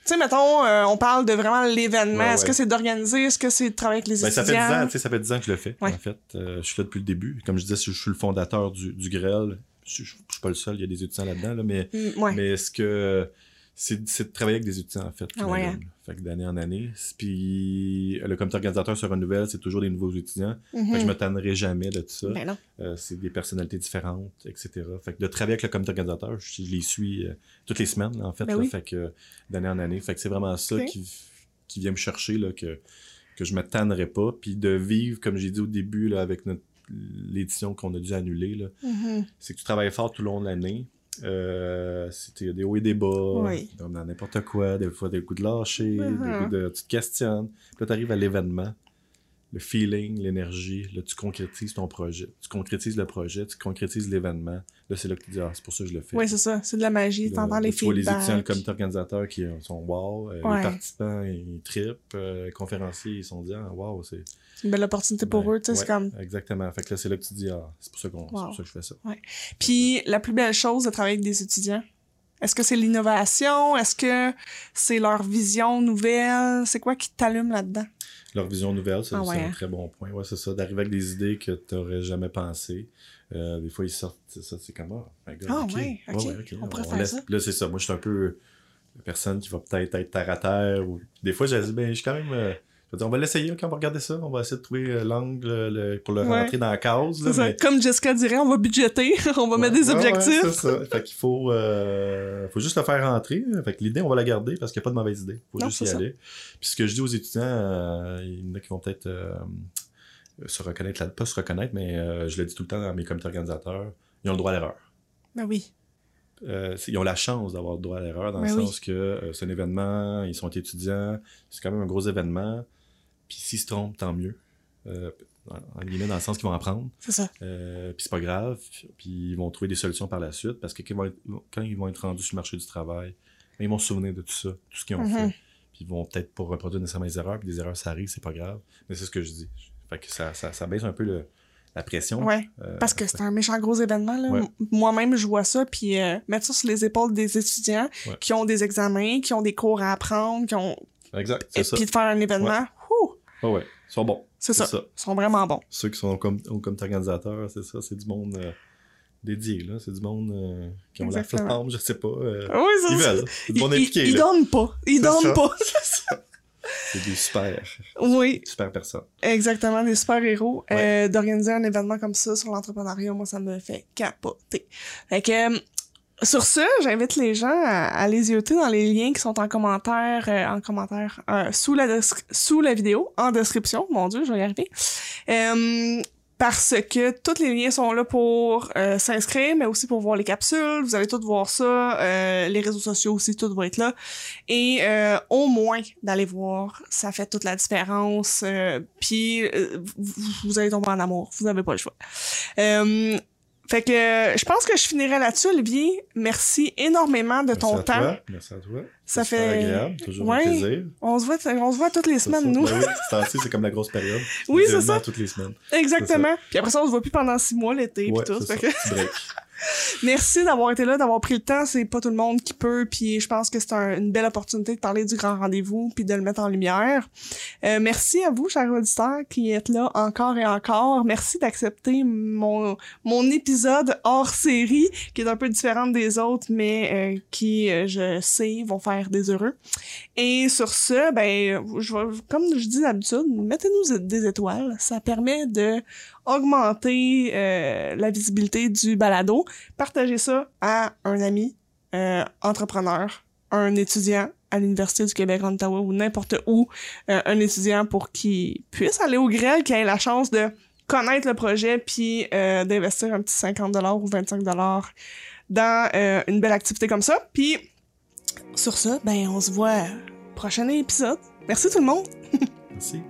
[SPEAKER 1] Tu sais, mettons, euh, on parle de vraiment l'événement.
[SPEAKER 2] Ouais,
[SPEAKER 1] Est-ce
[SPEAKER 2] ouais.
[SPEAKER 1] que c'est d'organiser? Est-ce que c'est de travailler avec les
[SPEAKER 2] Ben, ça fait 10
[SPEAKER 1] étudiants?
[SPEAKER 2] ans, tu sais, ça fait 10 ans que je le fais,
[SPEAKER 1] Ouais.
[SPEAKER 2] en fait. Euh, je suis là depuis le début. Comme je disais, je, je suis le fondateur du, du grêle. Je, je, je suis pas le seul, il y a des étudiants là-dedans, là, mais,
[SPEAKER 1] Mm,
[SPEAKER 2] mais est-ce que c'est c'est de travailler avec des étudiants, en fait,
[SPEAKER 1] ouais.
[SPEAKER 2] Fait que d'année en année. Puis le comité organisateur se renouvelle, c'est toujours des nouveaux étudiants. Fait que je
[SPEAKER 1] Mhm.
[SPEAKER 2] me tannerai jamais de tout ça.
[SPEAKER 1] Ben non.
[SPEAKER 2] Euh, c'est des personnalités différentes, etc. Fait que de travailler avec le comité organisateur, je, je les suis euh, toutes les semaines, en fait.
[SPEAKER 1] Ben
[SPEAKER 2] là.
[SPEAKER 1] oui.
[SPEAKER 2] fait que d'année en année. Fait que c'est vraiment ça qui, qui vient me chercher, là, que, que je me tannerai pas. Puis de vivre, comme j'ai dit au début, là, avec notre l'édition qu'on a dû annuler, là,
[SPEAKER 1] Mhm.
[SPEAKER 2] c'est que tu travailles fort tout le long de l'année. Euh, c'était des hauts et des bas,
[SPEAKER 1] Oui.
[SPEAKER 2] comme dans n'importe quoi, des fois des coups de lâcher, des coups de, tu te questionnes. Puis là, tu arrives à l'événement, le feeling, l'énergie, là, tu concrétises ton projet. Tu concrétises le projet, tu concrétises l'événement. Là, c'est là que tu dis, ah, c'est pour ça que je le fais.
[SPEAKER 1] Oui, c'est ça. C'est de la magie. T'entends les
[SPEAKER 2] tu vois les étudiants, le
[SPEAKER 1] feedbacks.
[SPEAKER 2] comité organisateur qui euh, sont wow, euh,
[SPEAKER 1] Ouais.
[SPEAKER 2] les participants, ils trippent, euh, les conférenciers, ils sont dit, ah, wow, c'est.
[SPEAKER 1] Une belle opportunité pour eux. Tu sais, c'est
[SPEAKER 2] ouais,
[SPEAKER 1] comme...
[SPEAKER 2] Exactement. Fait que là, c'est là que tu dis, ah, c'est pour ça, qu'on, c'est pour ça que je fais ça.
[SPEAKER 1] Puis la plus belle chose de travailler avec des étudiants, est-ce que c'est l'innovation? Est-ce que c'est leur vision nouvelle? C'est quoi qui t'allume là-dedans?
[SPEAKER 2] Leur vision nouvelle, ça,
[SPEAKER 1] Ah ouais,
[SPEAKER 2] c'est un
[SPEAKER 1] hein?
[SPEAKER 2] très bon point. Ouais, c'est ça, d'arriver avec des idées que tu n'aurais jamais pensé. Euh, des fois, ils sortent, c'est ça, c'est comme, ah, my God,
[SPEAKER 1] Ah
[SPEAKER 2] ok.
[SPEAKER 1] ouais, ok. On pourrait faire
[SPEAKER 2] laisse-
[SPEAKER 1] ça.
[SPEAKER 2] Là, c'est ça. Moi, je suis un peu la personne qui va peut-être être terre à terre. Ou... Des fois, j'ai dit, ben, je suis quand même. euh, je on va l'essayer, ok, on va regarder ça. On va essayer de trouver euh, l'angle le- pour le
[SPEAKER 1] Ouais.
[SPEAKER 2] rentrer dans la case. là, mais-
[SPEAKER 1] Comme Jessica dirait, on va budgéter, <laughs> on va mettre des
[SPEAKER 2] Ouais,
[SPEAKER 1] objectifs.
[SPEAKER 2] c'est ça. Fait qu'il faut, euh, faut juste le faire rentrer. Fait que l'idée, on va la garder parce qu'il n'y a pas de mauvaise idée. faut
[SPEAKER 1] Non,
[SPEAKER 2] juste y
[SPEAKER 1] ça.
[SPEAKER 2] aller. Puis ce que je dis aux étudiants, euh, il y en a qui vont peut-être euh, se reconnaître, là, pas se reconnaître, mais euh, je le dis tout le temps à mes comités organisateurs, ils ont le droit à l'erreur.
[SPEAKER 1] Ben oui.
[SPEAKER 2] Euh, ils ont la chance d'avoir le droit à l'erreur dans
[SPEAKER 1] Ben
[SPEAKER 2] le
[SPEAKER 1] oui.
[SPEAKER 2] sens que euh, c'est un événement, ils sont étudiants, c'est quand même un gros événement. Puis s'ils se trompent, tant mieux. Euh, en guillemets, dans le sens qu'ils vont apprendre.
[SPEAKER 1] C'est ça.
[SPEAKER 2] Euh, puis c'est pas grave. Puis ils vont trouver des solutions par la suite parce que quand ils vont être, quand ils vont être rendus sur le marché du travail, ils vont se souvenir de tout ça, tout ce qu'ils ont
[SPEAKER 1] Mhm.
[SPEAKER 2] fait. Puis ils vont peut-être pas reproduire nécessairement les erreurs. Puis des erreurs, ça arrive, c'est pas grave. Mais c'est ce que je dis. Fait que ça, ça, ça baisse un peu le- la pression.
[SPEAKER 1] Ouais.
[SPEAKER 2] Euh,
[SPEAKER 1] Parce que c'est un méchant gros événement. Là.
[SPEAKER 2] Ouais.
[SPEAKER 1] M- Moi-même, je vois ça, puis euh, mettre ça sur les épaules des étudiants
[SPEAKER 2] Ouais.
[SPEAKER 1] qui ont des examens, qui ont des cours à apprendre, qui ont...
[SPEAKER 2] Exact,
[SPEAKER 1] et puis de faire un événement. Ouh,
[SPEAKER 2] Ouais. Ils sont bons.
[SPEAKER 1] c'est ça. Ils sont vraiment bons.
[SPEAKER 2] Ceux qui sont comme, comité organisateur, c'est ça, c'est du monde euh, dédié, là. C'est du monde euh, qui ont
[SPEAKER 1] Exactement.
[SPEAKER 2] la flamme, je sais pas. euh,
[SPEAKER 1] Oui, c'est
[SPEAKER 2] ils veulent. C'est du monde impliqué,
[SPEAKER 1] Ils
[SPEAKER 2] là.
[SPEAKER 1] dorment pas. Ils
[SPEAKER 2] ça.
[SPEAKER 1] pas. <laughs>
[SPEAKER 2] C'est des super,
[SPEAKER 1] Oui,
[SPEAKER 2] super personnes.
[SPEAKER 1] exactement, des super-héros.
[SPEAKER 2] Ouais.
[SPEAKER 1] Euh, D'organiser un événement comme ça sur l'entrepreneuriat, moi, ça me fait capoter. Fait que, sur ce, j'invite les gens à, à les yeuter dans les liens qui sont en commentaire, euh, en commentaire, euh, sous, la sous la vidéo, en description. Mon Dieu, je vais y arriver. Euh, parce que tous les liens sont là pour euh, s'inscrire, mais aussi pour voir les capsules. Vous allez tous voir ça. euh, les réseaux sociaux aussi, tout va être là. Et euh, au moins d'aller voir, ça fait toute la différence. Puis vous, vous allez tomber en amour. Vous n'avez pas le choix. Fait que euh, je pense que je finirai là-dessus, Olivier. Merci énormément de
[SPEAKER 2] Merci
[SPEAKER 1] ton
[SPEAKER 2] à
[SPEAKER 1] temps.
[SPEAKER 2] Toi. Merci à toi.
[SPEAKER 1] Ça fait-
[SPEAKER 2] agréable, toujours
[SPEAKER 1] Ouais.
[SPEAKER 2] un plaisir.
[SPEAKER 1] On se voit, on se voit toutes les semaines,
[SPEAKER 2] ça.
[SPEAKER 1] nous.
[SPEAKER 2] Ben oui, <laughs> c'est comme la grosse période.
[SPEAKER 1] Oui, c'est ça.
[SPEAKER 2] toutes les semaines.
[SPEAKER 1] Exactement. Puis après ça, on se voit plus pendant six mois l'été
[SPEAKER 2] Ouais,
[SPEAKER 1] puis tout. Fait que-. <laughs> Merci d'avoir été là, d'avoir pris le temps. C'est pas tout le monde qui peut, puis je pense que c'est un- une belle opportunité de parler du grand rendez-vous puis de le mettre en lumière. Euh, merci à vous, chers auditeurs, qui êtes là encore et encore. Merci d'accepter mon mon épisode hors série, qui est un peu différent des autres, mais euh, qui, euh, je sais, vont faire des heureux. Et sur ce, ben, comme je dis d'habitude, mettez-nous des étoiles. Ça permet de augmenter euh, la visibilité du balado. Partagez ça à un ami, euh, entrepreneur, un étudiant à l'Université du Québec en Ottawa ou n'importe où, euh, un étudiant pour qu'il puisse aller au grêle, qu'il ait la chance de connaître le projet puis d'investir un petit 50 ou 25 dans une belle activité comme ça. Puis sur ça, ben on se voit prochain épisode. Merci tout le monde.
[SPEAKER 2] Merci.